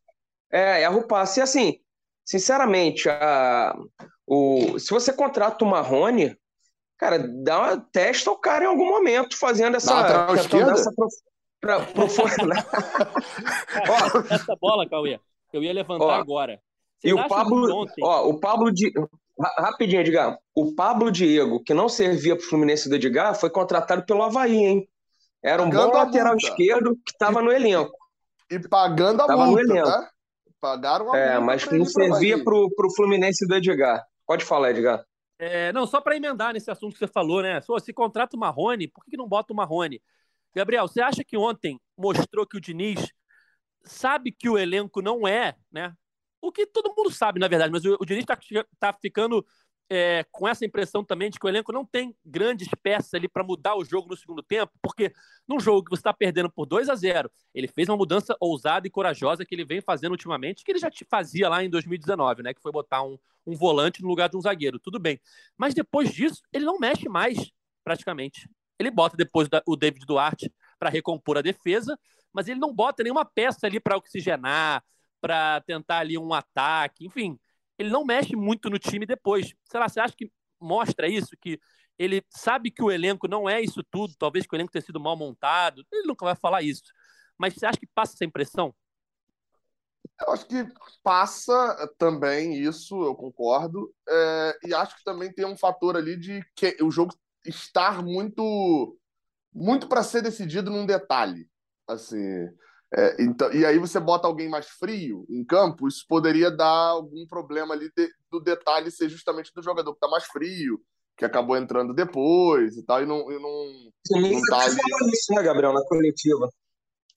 É, erra o passe. E assim, sinceramente, a, o, se você contrata o Marrone, cara, dá uma, testa o cara em algum momento fazendo essa. Dá esquerda? Essa pro, pra, pro, (laughs) (laughs) Ó, essa bola, Cauê, eu ia levantar ó, agora. Vocês e o Pablo, ó, o Pablo de rapidinho, Edgar. O Pablo Diego, que não servia para o Fluminense do Edgar, foi contratado pelo Havaí, hein? Era um pagando bom lateral esquerdo que estava no elenco. E pagando a tava multa, no elenco. Tá? Pagaram a é, multa. É, mas não servia para o Fluminense do Edgar. Pode falar, Edgar. É, não, só para emendar nesse assunto que você falou, né? Se contrata o Marrone, por que não bota o Marrone? Gabriel, você acha que ontem mostrou que o Diniz sabe que o elenco não é, né? O que todo mundo sabe, na verdade, mas o, o Diniz está tá ficando é, com essa impressão também de que o elenco não tem grandes peças ali para mudar o jogo no segundo tempo, porque num jogo que você está perdendo por 2 a 0 ele fez uma mudança ousada e corajosa que ele vem fazendo ultimamente, que ele já fazia lá em 2019, né? Que foi botar um, um volante no lugar de um zagueiro. Tudo bem. Mas depois disso, ele não mexe mais, praticamente. Ele bota depois o David Duarte para recompor a defesa, mas ele não bota nenhuma peça ali para oxigenar, para tentar ali um ataque, enfim. Ele não mexe muito no time depois. Sei lá, você acha que mostra isso? Que ele sabe que o elenco não é isso tudo, talvez que o elenco tenha sido mal montado. Ele nunca vai falar isso. Mas você acha que passa essa impressão? Eu acho que passa também isso, eu concordo. É, e acho que também tem um fator ali de que o jogo estar muito muito para ser decidido num detalhe. Assim, é, então, e aí você bota alguém mais frio em campo, isso poderia dar algum problema ali de, do detalhe ser justamente do jogador que está mais frio, que acabou entrando depois e tal, e não. E não, sim, não tá ali... fala isso, né, Gabriel, na coletiva.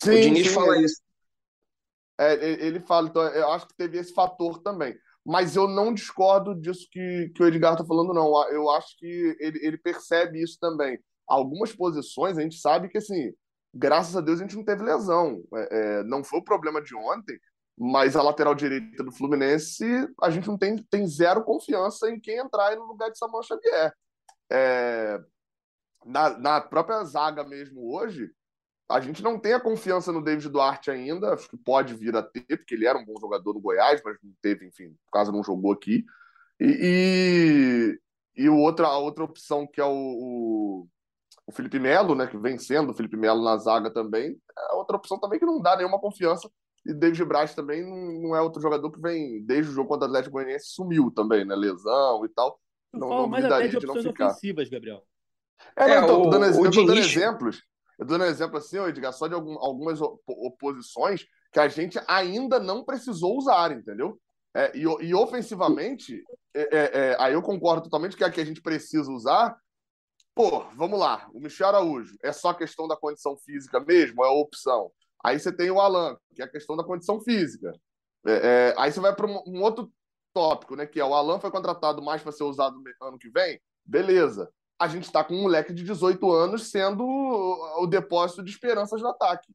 Sim, o Diniz sim, fala isso. É, ele fala, então eu acho que teve esse fator também. Mas eu não discordo disso que, que o Edgar está falando, não. Eu acho que ele, ele percebe isso também. Algumas posições a gente sabe que assim graças a Deus a gente não teve lesão. É, é, não foi o problema de ontem, mas a lateral direita do Fluminense, a gente não tem, tem zero confiança em quem entrar no lugar de Samuel Xavier. É, na, na própria zaga mesmo hoje, a gente não tem a confiança no David Duarte ainda, acho que pode vir a ter, porque ele era um bom jogador no Goiás, mas não teve, enfim, por causa não jogou aqui. E, e, e outra, a outra opção que é o, o o Felipe Melo, né, que vem sendo o Felipe Melo na zaga também, é outra opção também que não dá nenhuma confiança. E David Braz também não é outro jogador que vem, desde o jogo contra o Atlético Goianiense, sumiu também, né? Lesão e tal. Eu não, falo mais até de opções ofensivas, Gabriel. É, não, então, é, o, dando, eu tô dando exemplos. Eu tô dando exemplo assim, Edgar, só de algum, algumas oposições que a gente ainda não precisou usar, entendeu? É, e, e ofensivamente, é, é, é, aí eu concordo totalmente que a que a gente precisa usar Pô, vamos lá. O Michel Araújo, é só questão da condição física mesmo? É opção? Aí você tem o Alan, que é a questão da condição física. É, é, aí você vai para um, um, outro tópico, né? Que é o Alan foi contratado mais para ser usado no ano que vem. Beleza. A gente está com um moleque de 18 anos sendo o, o depósito de esperanças no ataque.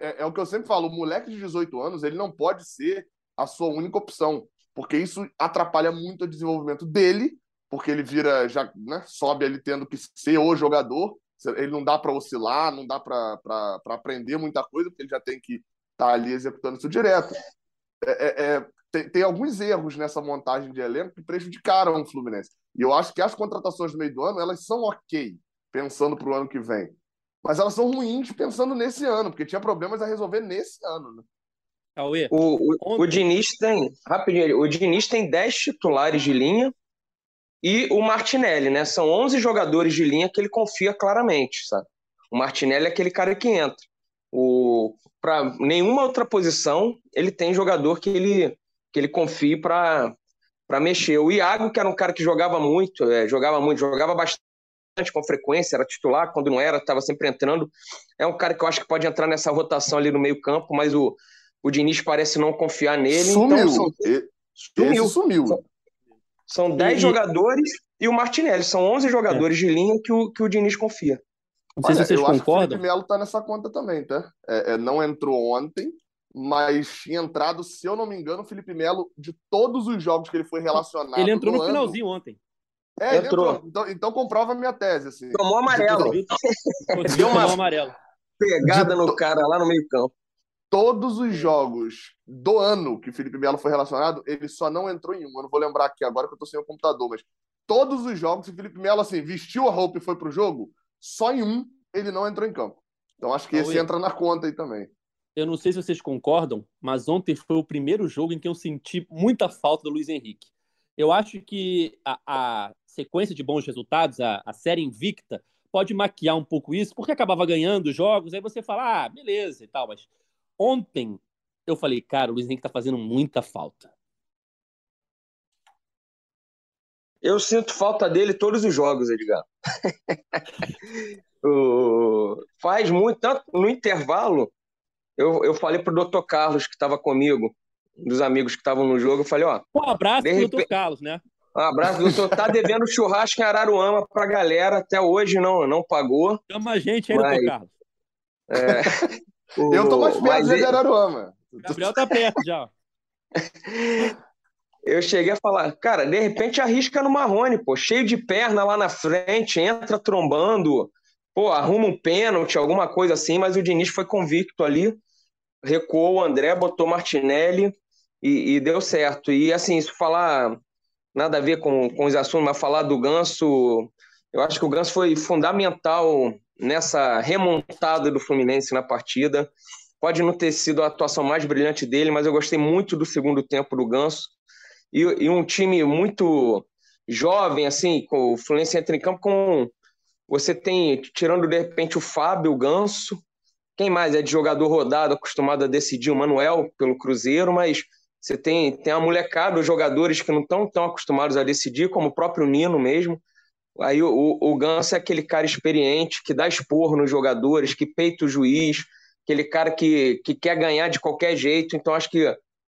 É, é, o que eu sempre falo: o moleque de 18 anos ele não pode ser a sua única opção, porque isso atrapalha muito o desenvolvimento dele, porque ele vira, já né, sobe ele tendo que ser o jogador. Ele não dá para oscilar, não dá para aprender muita coisa, porque ele já tem que estar tá ali executando isso direto. É, é, é, tem, tem, alguns erros nessa montagem de elenco que prejudicaram o Fluminense. E eu acho que as contratações do meio do ano, elas são ok, pensando para o ano que vem. Mas elas são ruins pensando nesse ano, porque tinha problemas a resolver nesse ano, né? Cauê, o, o, o Diniz tem, rapidinho, o Diniz tem 10 titulares de linha e o Martinelli, né? São 11 jogadores de linha que ele confia claramente, sabe? O Martinelli é aquele cara que entra. O para nenhuma outra posição ele tem jogador que ele que ele confie para para mexer. O Iago, que era um cara que jogava muito, é, jogava muito, jogava bastante com frequência, era titular, quando não era, estava sempre entrando. É um cara que eu acho que pode entrar nessa rotação ali no meio-campo, mas o, o Diniz parece não confiar nele. Sumiu. Então, são... sumiu. Esse sumiu. São, são 10 e... jogadores e o Martinelli. São 11 jogadores é. de linha que o, que o Diniz confia. Não sei Olha, se vocês eu concordam. Acho que o Felipe Melo tá nessa conta também, tá? É, é, não entrou ontem, mas tinha entrado, se eu não me engano, o Felipe Melo, de todos os jogos que ele foi relacionado. Ele entrou no, no finalzinho ontem. É, entrou. entrou. Então, então, comprova a minha tese. Assim. Tomou amarelo. Deu (laughs) uma amarelo. pegada no cara lá no meio campo. Todos os jogos do ano que o Felipe Melo foi relacionado, ele só não entrou em um. Eu não vou lembrar aqui agora que eu tô sem o computador, mas todos os jogos que o Felipe Melo assim, vestiu a roupa e foi pro jogo, só em um ele não entrou em campo. Então acho que esse entra na conta aí também. Eu não sei se vocês concordam, mas ontem foi o primeiro jogo em que eu senti muita falta do Luiz Henrique. Eu acho que a, a sequência de bons resultados, a, a, série invicta, pode maquiar um pouco isso, porque acabava ganhando jogos, aí você fala, ah, beleza e tal, mas ontem eu falei, cara, o Luiz Henrique tá fazendo muita falta. Eu sinto falta dele todos os jogos, Edgar. (laughs) faz muito, tanto no intervalo, eu, eu falei pro doutor Carlos, que estava comigo, um dos amigos que estavam no jogo, eu falei, ó. Um abraço pro repente... doutor Carlos, né? Um abraço, doutor. Tá devendo churrasco em Araruama pra galera, até hoje não, não pagou. Chama a gente aí, mas... doutor Carlos. É... o... Eu tô mais perto de Araruama. O Gabriel tá perto já. (laughs) eu cheguei a falar, cara, de repente arrisca no Marrone, pô, cheio de perna lá na frente, entra trombando, pô, arruma um pênalti, alguma coisa assim, mas o Diniz foi convicto ali, recuou o André, botou Martinelli e, e deu certo. E assim, se falar nada a ver com, com os assuntos, mas falar do Ganso, eu acho que o Ganso foi fundamental nessa remontada do Fluminense na partida. Pode não ter sido a atuação mais brilhante dele, mas eu gostei muito do segundo tempo do Ganso. E, e um time muito jovem, assim, com o Fluminense entra em campo com você tem, tirando de repente o Fábio, o Ganso, quem mais é de jogador rodado, acostumado a decidir o Manuel pelo Cruzeiro, mas você tem, tem a molecada, os jogadores que não estão tão acostumados a decidir, como o próprio Nino mesmo. Aí o, o, Ganso é aquele cara experiente, que dá esporro nos jogadores, que peita o juiz, aquele cara que, que quer ganhar de qualquer jeito. Então acho que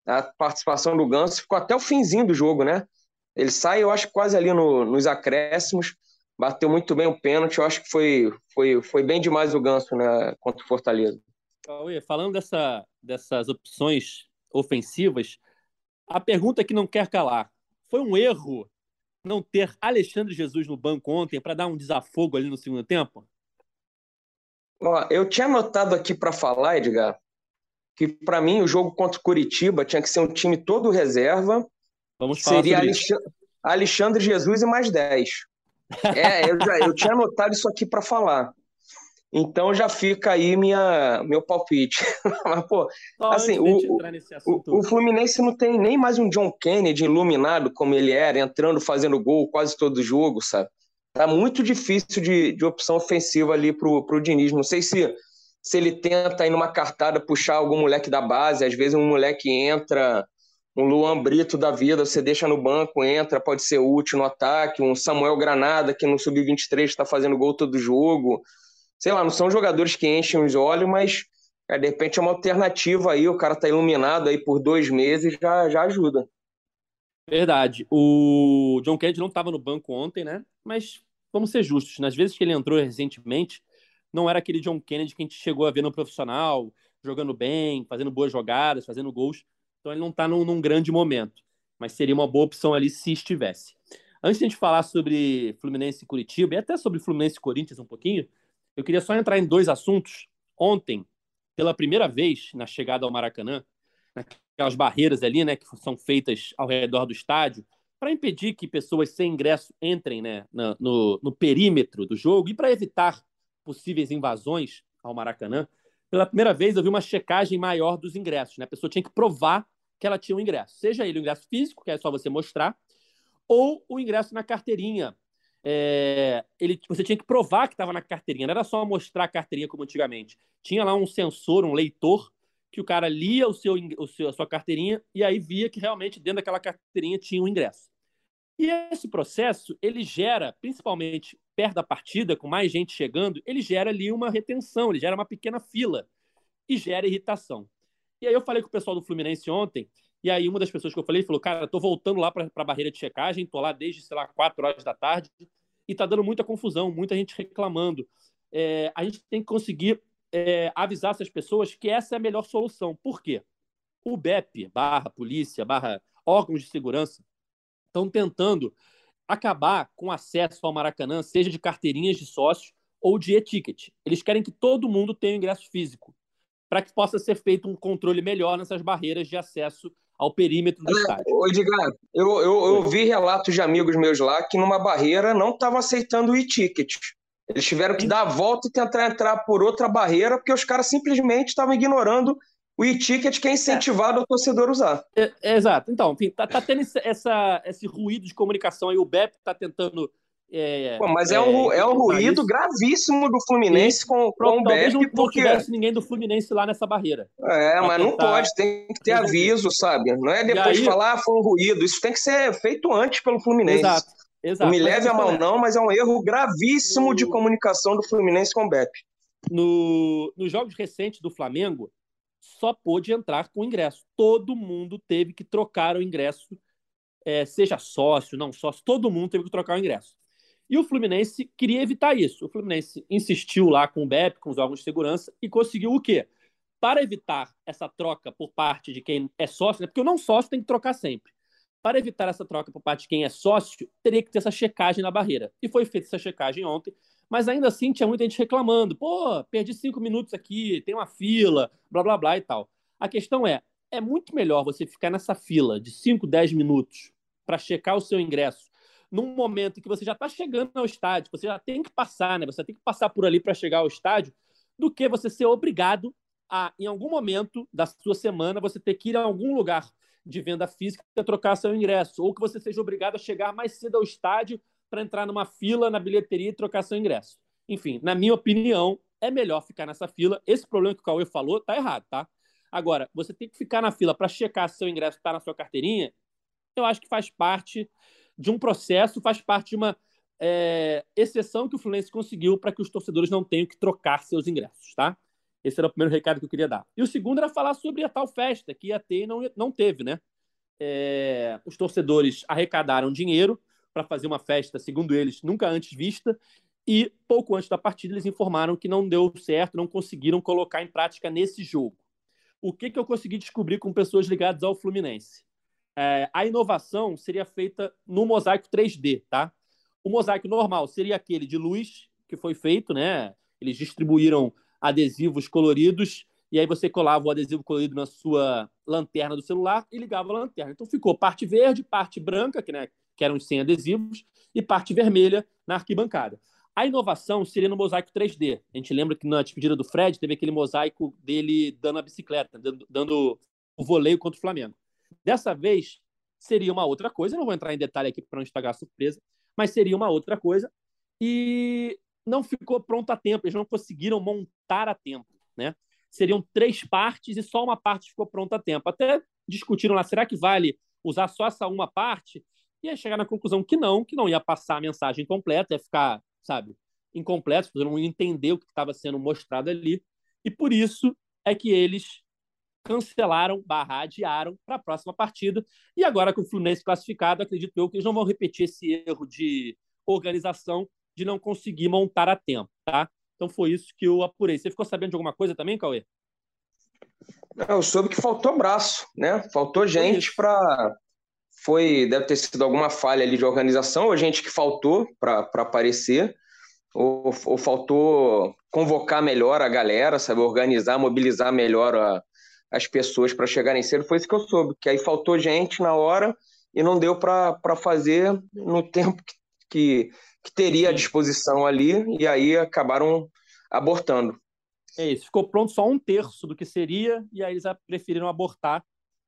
a participação do Ganso ficou até o finzinho do jogo, né? Ele sai, eu acho, quase ali no, nos acréscimos bateu muito bem o pênalti. Eu acho que foi, foi, foi bem demais o ganso né, contra o Fortaleza. Cauê, falando dessa, dessas opções ofensivas, a pergunta que não quer calar: foi um erro não ter Alexandre Jesus no banco ontem para dar um desafogo ali no segundo tempo? Ó, eu tinha anotado aqui para falar, Edgar, que para mim o jogo contra o Curitiba tinha que ser um time todo reserva. Vamos falar Seria Alexandre, Alexandre Jesus e mais 10. É, eu, já, eu tinha anotado isso aqui para falar. Então já fica aí minha, meu palpite. (laughs) Mas, pô, Só assim, o, o, o, Fluminense não tem nem mais um John Kennedy iluminado como ele era, entrando, fazendo gol quase todo jogo, sabe? Tá muito difícil de, de opção ofensiva ali pro, pro Diniz. Não sei se, se ele tenta ir numa cartada puxar algum moleque da base, às vezes um moleque entra um Luan Brito da vida, você deixa no banco, entra, pode ser útil no ataque, um Samuel Granada, que no Sub-23 está fazendo gol todo jogo. Sei lá, não são jogadores que enchem os olhos, mas É, de repente é uma alternativa aí, o cara tá iluminado aí por dois meses, já, já ajuda. Verdade. O John Kennedy não estava no banco ontem, né? Mas vamos ser justos, nas vezes que ele entrou recentemente, não era aquele John Kennedy que a gente chegou a ver no profissional, jogando bem, fazendo boas jogadas, fazendo gols. Então ele não está num, num, grande momento. Mas seria uma boa opção ali se estivesse. Antes de a gente falar sobre Fluminense e Curitiba, e até sobre Fluminense e Corinthians um pouquinho, eu queria só entrar em dois assuntos. Ontem, pela primeira vez na chegada ao Maracanã, aquelas barreiras ali, né, que são feitas ao redor do estádio, para impedir que pessoas sem ingresso entrem né, no, no perímetro do jogo e para evitar possíveis invasões ao Maracanã, pela primeira vez eu vi uma checagem maior dos ingressos. Né? A pessoa tinha que provar que ela tinha um ingresso, seja ele o ingresso físico, que é só você mostrar, ou o ingresso na carteirinha. É, ele, você tinha que provar que estava na carteirinha, não era só mostrar a carteirinha como antigamente. Tinha lá um sensor, um leitor, que o cara lia o seu, o seu, a sua carteirinha e aí via que realmente dentro daquela carteirinha tinha um ingresso. E esse processo, ele gera, principalmente perto da partida, com mais gente chegando, ele gera ali uma retenção, ele gera uma pequena fila e gera irritação. E aí eu falei com o pessoal do Fluminense ontem, e aí uma das pessoas que eu falei falou, cara, tô voltando lá para a barreira de checagem, tô lá desde, sei lá, 4 horas da tarde, e tá dando muita confusão, muita gente reclamando. É, a gente tem que conseguir é, avisar essas pessoas que essa é a melhor solução. Por quê? O BEP, barra polícia, barra órgãos de segurança, estão tentando acabar com acesso ao Maracanã, seja de carteirinhas de sócios ou de e-ticket. Eles querem que todo mundo tenha ingresso físico, para que possa ser feito um controle melhor nessas barreiras de acesso ao perímetro do estádio. Ô, Edgar, eu, eu, eu, vi relatos de amigos meus lá que numa barreira não estavam aceitando o e-ticket. Eles tiveram que dar a volta e tentar entrar por outra barreira, porque os caras simplesmente estavam ignorando o e-ticket que é incentivado é. ao torcedor usar. É, é, exato. Então, enfim, tá, tá tendo esse, essa, esse ruído de comunicação aí. O BEP tá tentando. É, Pô, mas é, um, é um ruído isso. gravíssimo do Fluminense e, com, com o BEP. Não, porque... não tivesse ninguém do Fluminense lá nessa barreira. É, mas não pode, tem que ter aviso, sabe? Não é depois aí... falar, ah, foi um ruído. Isso tem que ser feito antes pelo Fluminense. Exato. Exato. Não me leve a mal, não, mas é um erro gravíssimo no... de comunicação do Fluminense com o BEP. No, nos jogos recentes do Flamengo, só pôde entrar com ingresso. Todo mundo teve que trocar o ingresso, é, seja sócio, não sócio, todo mundo teve que trocar o ingresso. E o Fluminense queria evitar isso. O Fluminense insistiu lá com o BEP, com os órgãos de segurança, e conseguiu o quê? Para evitar essa troca por parte de quem é sócio, né? porque o não sócio tem que trocar sempre. Para evitar essa troca por parte de quem é sócio, teria que ter essa checagem na barreira. E foi feita essa checagem ontem, mas ainda assim tinha muita gente reclamando. Pô, perdi cinco minutos aqui, tem uma fila, blá blá blá e tal. A questão é: é muito melhor você ficar nessa fila de 5, 10 minutos para checar o seu ingresso num momento que você já está chegando ao estádio, você já tem que passar, né? Você tem que passar por ali para chegar ao estádio, do que você ser obrigado a, em algum momento da sua semana, você ter que ir a algum lugar de venda física trocar seu ingresso, ou que você seja obrigado a chegar mais cedo ao estádio para entrar numa fila na bilheteria e trocar seu ingresso. Enfim, na minha opinião, é melhor ficar nessa fila. Esse problema que o Cauê falou tá errado, tá? Agora, você tem que ficar na fila para checar se seu ingresso está na sua carteirinha, eu acho que faz parte de um processo, faz parte de uma é, exceção que o Fluminense conseguiu para que os torcedores não tenham que trocar seus ingressos, tá? Esse era o primeiro recado que eu queria dar. E o segundo era falar sobre a tal festa que ia ter e não, não teve, né? É, os torcedores arrecadaram dinheiro para fazer uma festa, segundo eles, nunca antes vista, e pouco antes da partida eles informaram que não deu certo, não conseguiram colocar em prática nesse jogo. O que, que eu consegui descobrir com pessoas ligadas ao Fluminense? É, a inovação seria feita no mosaico 3D, tá? O mosaico normal seria aquele de luz que foi feito, né? Eles distribuíram adesivos coloridos, e aí você colava o adesivo colorido na sua lanterna do celular e ligava a lanterna. Então ficou parte verde, parte branca, que, né, que eram os 100 adesivos, e parte vermelha na arquibancada. A inovação seria no mosaico 3D. A gente lembra que na despedida do Fred teve aquele mosaico dele dando a bicicleta, dando, dando o voleio contra o Flamengo. Dessa vez seria uma outra coisa, não vou entrar em detalhe aqui para não estragar a surpresa, mas seria uma outra coisa. E não ficou pronto a tempo, eles não conseguiram montar a tempo, né? Seriam três partes e só uma parte ficou pronta a tempo. Até discutiram lá, será que vale usar só essa uma parte? E aí chegar na conclusão que não, que não ia passar a mensagem completa, ia ficar, sabe, incompleto, não ia entender o que estava sendo mostrado ali. E por isso é que eles cancelaram, barra, adiaram para a próxima partida. E agora com o Fluminense classificado, acredito eu que eles não vão repetir esse erro de organização de não conseguir montar a tempo, tá? Então foi isso que eu apurei. Você ficou sabendo de alguma coisa também, Cauê? Eu soube que faltou braço, né? Faltou gente para foi deve ter sido alguma falha ali de organização ou gente que faltou para aparecer ou, ou, faltou convocar melhor a galera, sabe, organizar, mobilizar melhor a, as pessoas para chegarem cedo. Foi isso que eu soube, que aí faltou gente na hora e não deu para fazer no tempo que, que, que teria à disposição ali e aí acabaram abortando. É isso, ficou pronto só um terço do que seria, e aí eles preferiram abortar.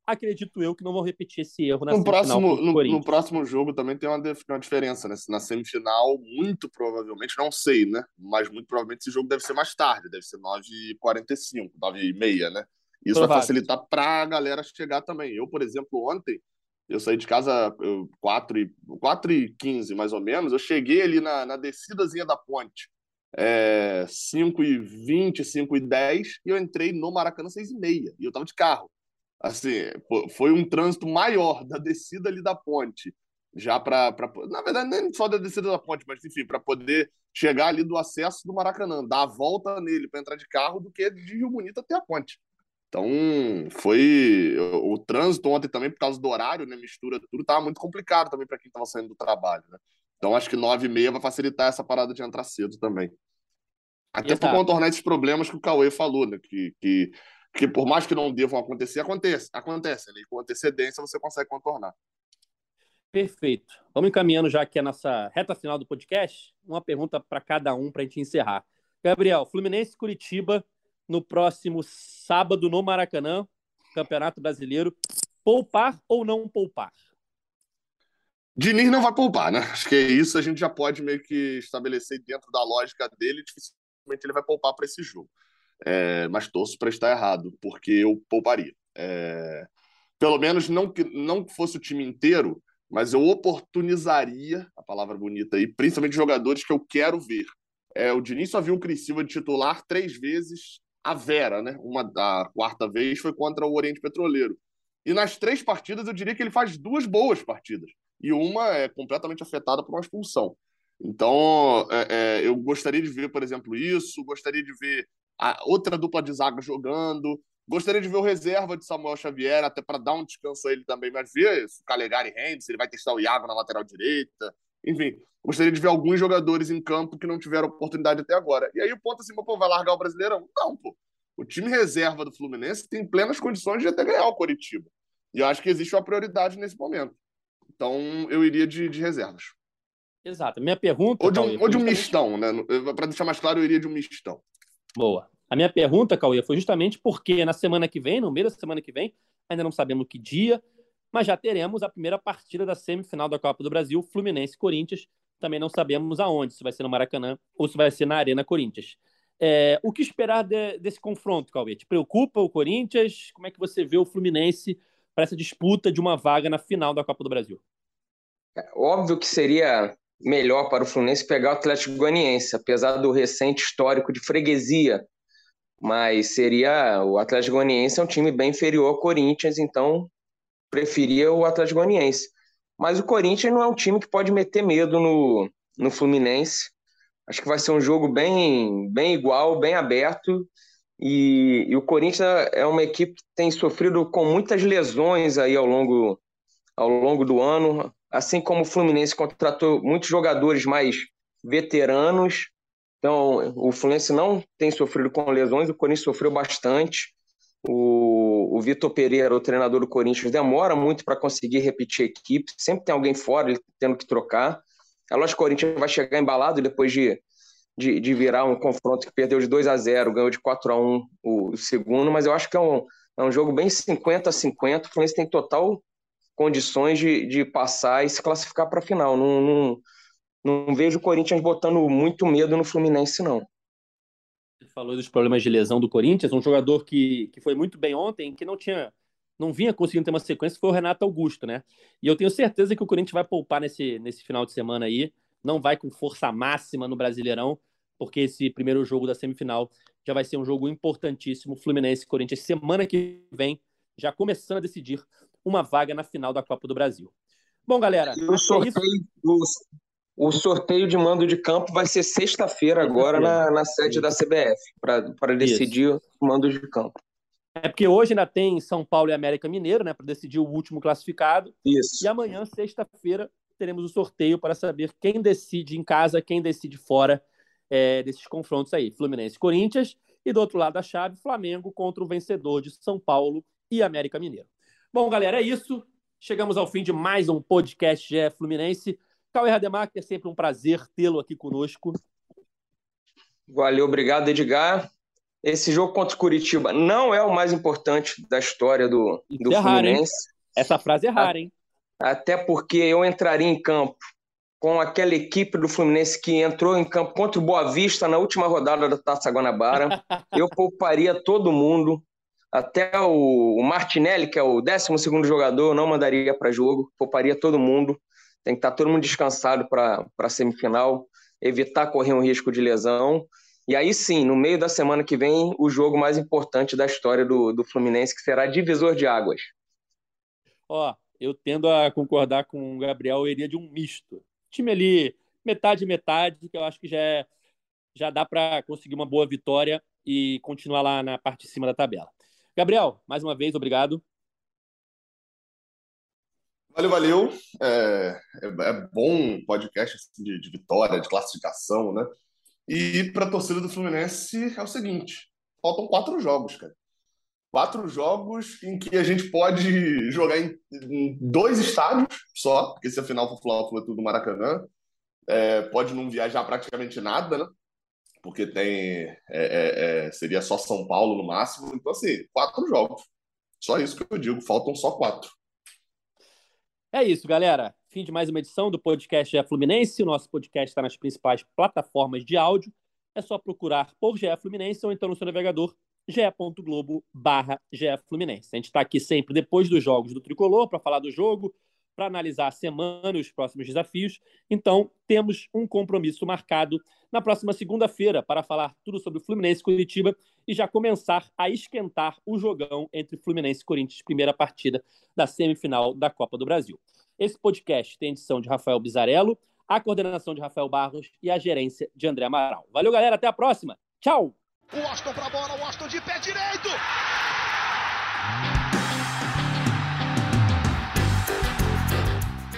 Acredito eu que não vão repetir esse erro na no próximo no, no, próximo jogo também tem uma, uma diferença, né? Na semifinal, muito provavelmente, não sei, né? Mas muito provavelmente esse jogo deve ser mais tarde, deve ser 9h45, 9h30, né? Isso Provável. vai facilitar para a galera chegar também. Eu, por exemplo, ontem, eu saí de casa eu, 4, e, 4 e 15, mais ou menos, eu cheguei ali na, na descidazinha da ponte é, 5 e 20, 5 e 10, e eu entrei no Maracanã 6 e meia, e eu tava de carro. Assim, foi um trânsito maior da descida ali da ponte, já para, na verdade, nem só da descida da ponte, mas enfim, para poder chegar ali do acesso do Maracanã, dar a volta nele para entrar de carro, do que de Rio Bonito até a ponte. Então, foi o trânsito ontem também, por causa do horário, né, mistura tudo, tava muito complicado também para quem estava saindo do trabalho, né? Então acho que 9 e meia vai facilitar essa parada de entrar cedo também. Até para contornar esses problemas que o Cauê falou, né? Que, que, que por mais que não devam acontecer, acontece. Acontece, né? E com antecedência você consegue contornar. Perfeito. Vamos encaminhando já aqui a nossa reta final do podcast. Uma pergunta para cada um para a gente encerrar. Gabriel, Fluminense Curitiba no próximo sábado no Maracanã, Campeonato Brasileiro. Poupar ou não poupar? Diniz não vai poupar, né? Acho que é isso a gente já pode meio que estabelecer dentro da lógica dele. Dificilmente ele vai poupar para esse jogo. É, mas torço para estar errado, porque eu pouparia. É, pelo menos não que não fosse o time inteiro, mas eu oportunizaria a palavra bonita aí, principalmente jogadores que eu quero ver. É, o Diniz só viu o Cris Silva de titular três vezes a Vera, né? Uma a quarta vez foi contra o Oriente Petroleiro. E nas três partidas eu diria que ele faz duas boas partidas e uma é completamente afetada por uma expulsão. Então, é, é, eu gostaria de ver, por exemplo, isso, gostaria de ver a outra dupla de zaga jogando, gostaria de ver o reserva de Samuel Xavier, até para dar um descanso a ele também, mas ver se o Calegari rende, se ele vai testar o Iago na lateral direita, enfim, gostaria de ver alguns jogadores em campo que não tiveram oportunidade até agora. E aí o ponto assim, pô, vai largar o Brasileirão? Não, pô. O time reserva do Fluminense tem plenas condições de até ganhar o Coritiba. E eu acho que existe uma prioridade nesse momento. Então, eu iria de, de reservas. Exato. Minha pergunta. Ou de um, ou de um mistão, né? Para deixar mais claro, eu iria de um mistão. Boa. A minha pergunta, Cauê, foi justamente porque na semana que vem, no meio da semana que vem, ainda não sabemos que dia, mas já teremos a primeira partida da semifinal da Copa do Brasil, Fluminense-Corinthians. Também não sabemos aonde, se vai ser no Maracanã ou se vai ser na Arena Corinthians. É, o que esperar de, desse confronto, Cauê? Te preocupa o Corinthians? Como é que você vê o Fluminense para essa disputa de uma vaga na final da Copa do Brasil? É óbvio que seria melhor para o Fluminense pegar o Atlético Goianiense, apesar do recente histórico de freguesia. Mas seria o Atlético Goianiense é um time bem inferior ao Corinthians, então preferia o Atlético Goianiense. Mas o Corinthians não é um time que pode meter medo no, no Fluminense. Acho que vai ser um jogo bem, bem igual, bem aberto e, e, o Corinthians é uma equipe que tem sofrido com muitas lesões aí ao longo, ao longo do ano, assim como o Fluminense contratou muitos jogadores mais veteranos. Então, o Fluminense não tem sofrido com lesões, o Corinthians sofreu bastante. O, o Vitor Pereira, o treinador do Corinthians, demora muito para conseguir repetir a equipe, sempre tem alguém fora, ele tendo que trocar. É lógico que o Corinthians vai chegar embalado depois de de, de virar um confronto que perdeu de 2 a 0 ganhou de 4 a 1 o segundo, mas eu acho que é um, é um jogo bem 50 a 50. O Fluminense tem total condições de, de passar e se classificar para a final. Não, não, não vejo o Corinthians botando muito medo no Fluminense, não. Falou dos problemas de lesão do Corinthians, um jogador que, que foi muito bem ontem, que não tinha não vinha conseguindo ter uma sequência, foi o Renato Augusto, né? E eu tenho certeza que o Corinthians vai poupar nesse, nesse final de semana aí, não vai com força máxima no Brasileirão, porque esse primeiro jogo da semifinal já vai ser um jogo importantíssimo. Fluminense e Corinthians, semana que vem, já começando a decidir uma vaga na final da Copa do Brasil. Bom, galera. é sorteio, o, o, sorteio de mando de campo vai ser sexta-feira agora na, na sede da CBF, para decidir Isso. o mando de campo. É porque hoje ainda tem São Paulo e América Mineiro, né, para decidir o último classificado. Isso. E amanhã, sexta-feira, teremos o sorteio para saber quem decide em casa, quem decide fora é, desses confrontos aí. Fluminense e Corinthians. E do outro lado da chave, Flamengo contra o vencedor de São Paulo e América Mineiro. Bom, galera, é isso. Chegamos ao fim de mais um podcast GE Fluminense. Cauê Rademacher, é sempre um prazer tê-lo aqui conosco. Valeu, obrigado, Edgar. Esse jogo contra o Curitiba não é o mais importante da história do, do é Fluminense. Raro, Essa frase é rara, hein? Até porque eu entraria em campo com aquela equipe do Fluminense que entrou em campo contra o Boa Vista na última rodada da Taça Guanabara. (laughs) eu pouparia todo mundo. Até o, Martinelli, que é o 12 jogador, não mandaria para jogo, pouparia todo mundo. Tem que estar tá todo mundo descansado para a semifinal, evitar correr um risco de lesão. E aí sim, no meio da semana que vem, o jogo mais importante da história do, do Fluminense, que será divisor de águas. Ó, eu tendo a concordar com o Gabriel, eu iria de um misto. Time ali, metade metade, que eu acho que já, é, já dá para conseguir uma boa vitória e continuar lá na parte de cima da tabela. Gabriel, mais uma vez, obrigado. Valeu, valeu. É, é, é bom podcast assim, de, de, vitória, de classificação, né? E para a torcida do Fluminense é o seguinte: faltam quatro jogos, cara. Quatro jogos em que a gente pode jogar em, em dois estádios só, porque se a final for Fla, tudo Maracanã. É, pode não viajar praticamente nada, né? porque tem é, é, é, seria só São Paulo no máximo. Então, assim, quatro jogos. Só isso que eu digo, faltam só quatro. É isso, galera. Fim de mais uma edição do podcast GE Fluminense. O nosso podcast está nas principais plataformas de áudio. É só procurar por GE Fluminense ou então no seu navegador ge.globo Fluminense. A gente está aqui sempre depois dos jogos do Tricolor para falar do jogo, para analisar a semana e os próximos desafios. Então, temos um compromisso marcado na próxima segunda-feira para falar tudo sobre o Fluminense Curitiba e já começar a esquentar o jogão entre Fluminense e Corinthians, primeira partida da semifinal da Copa do Brasil. Esse podcast tem edição de Rafael Bizarello, a coordenação de Rafael Barros e a gerência de André Amaral. Valeu, galera, até a próxima. Tchau! O Austin para a bola, o Austin de pé direito!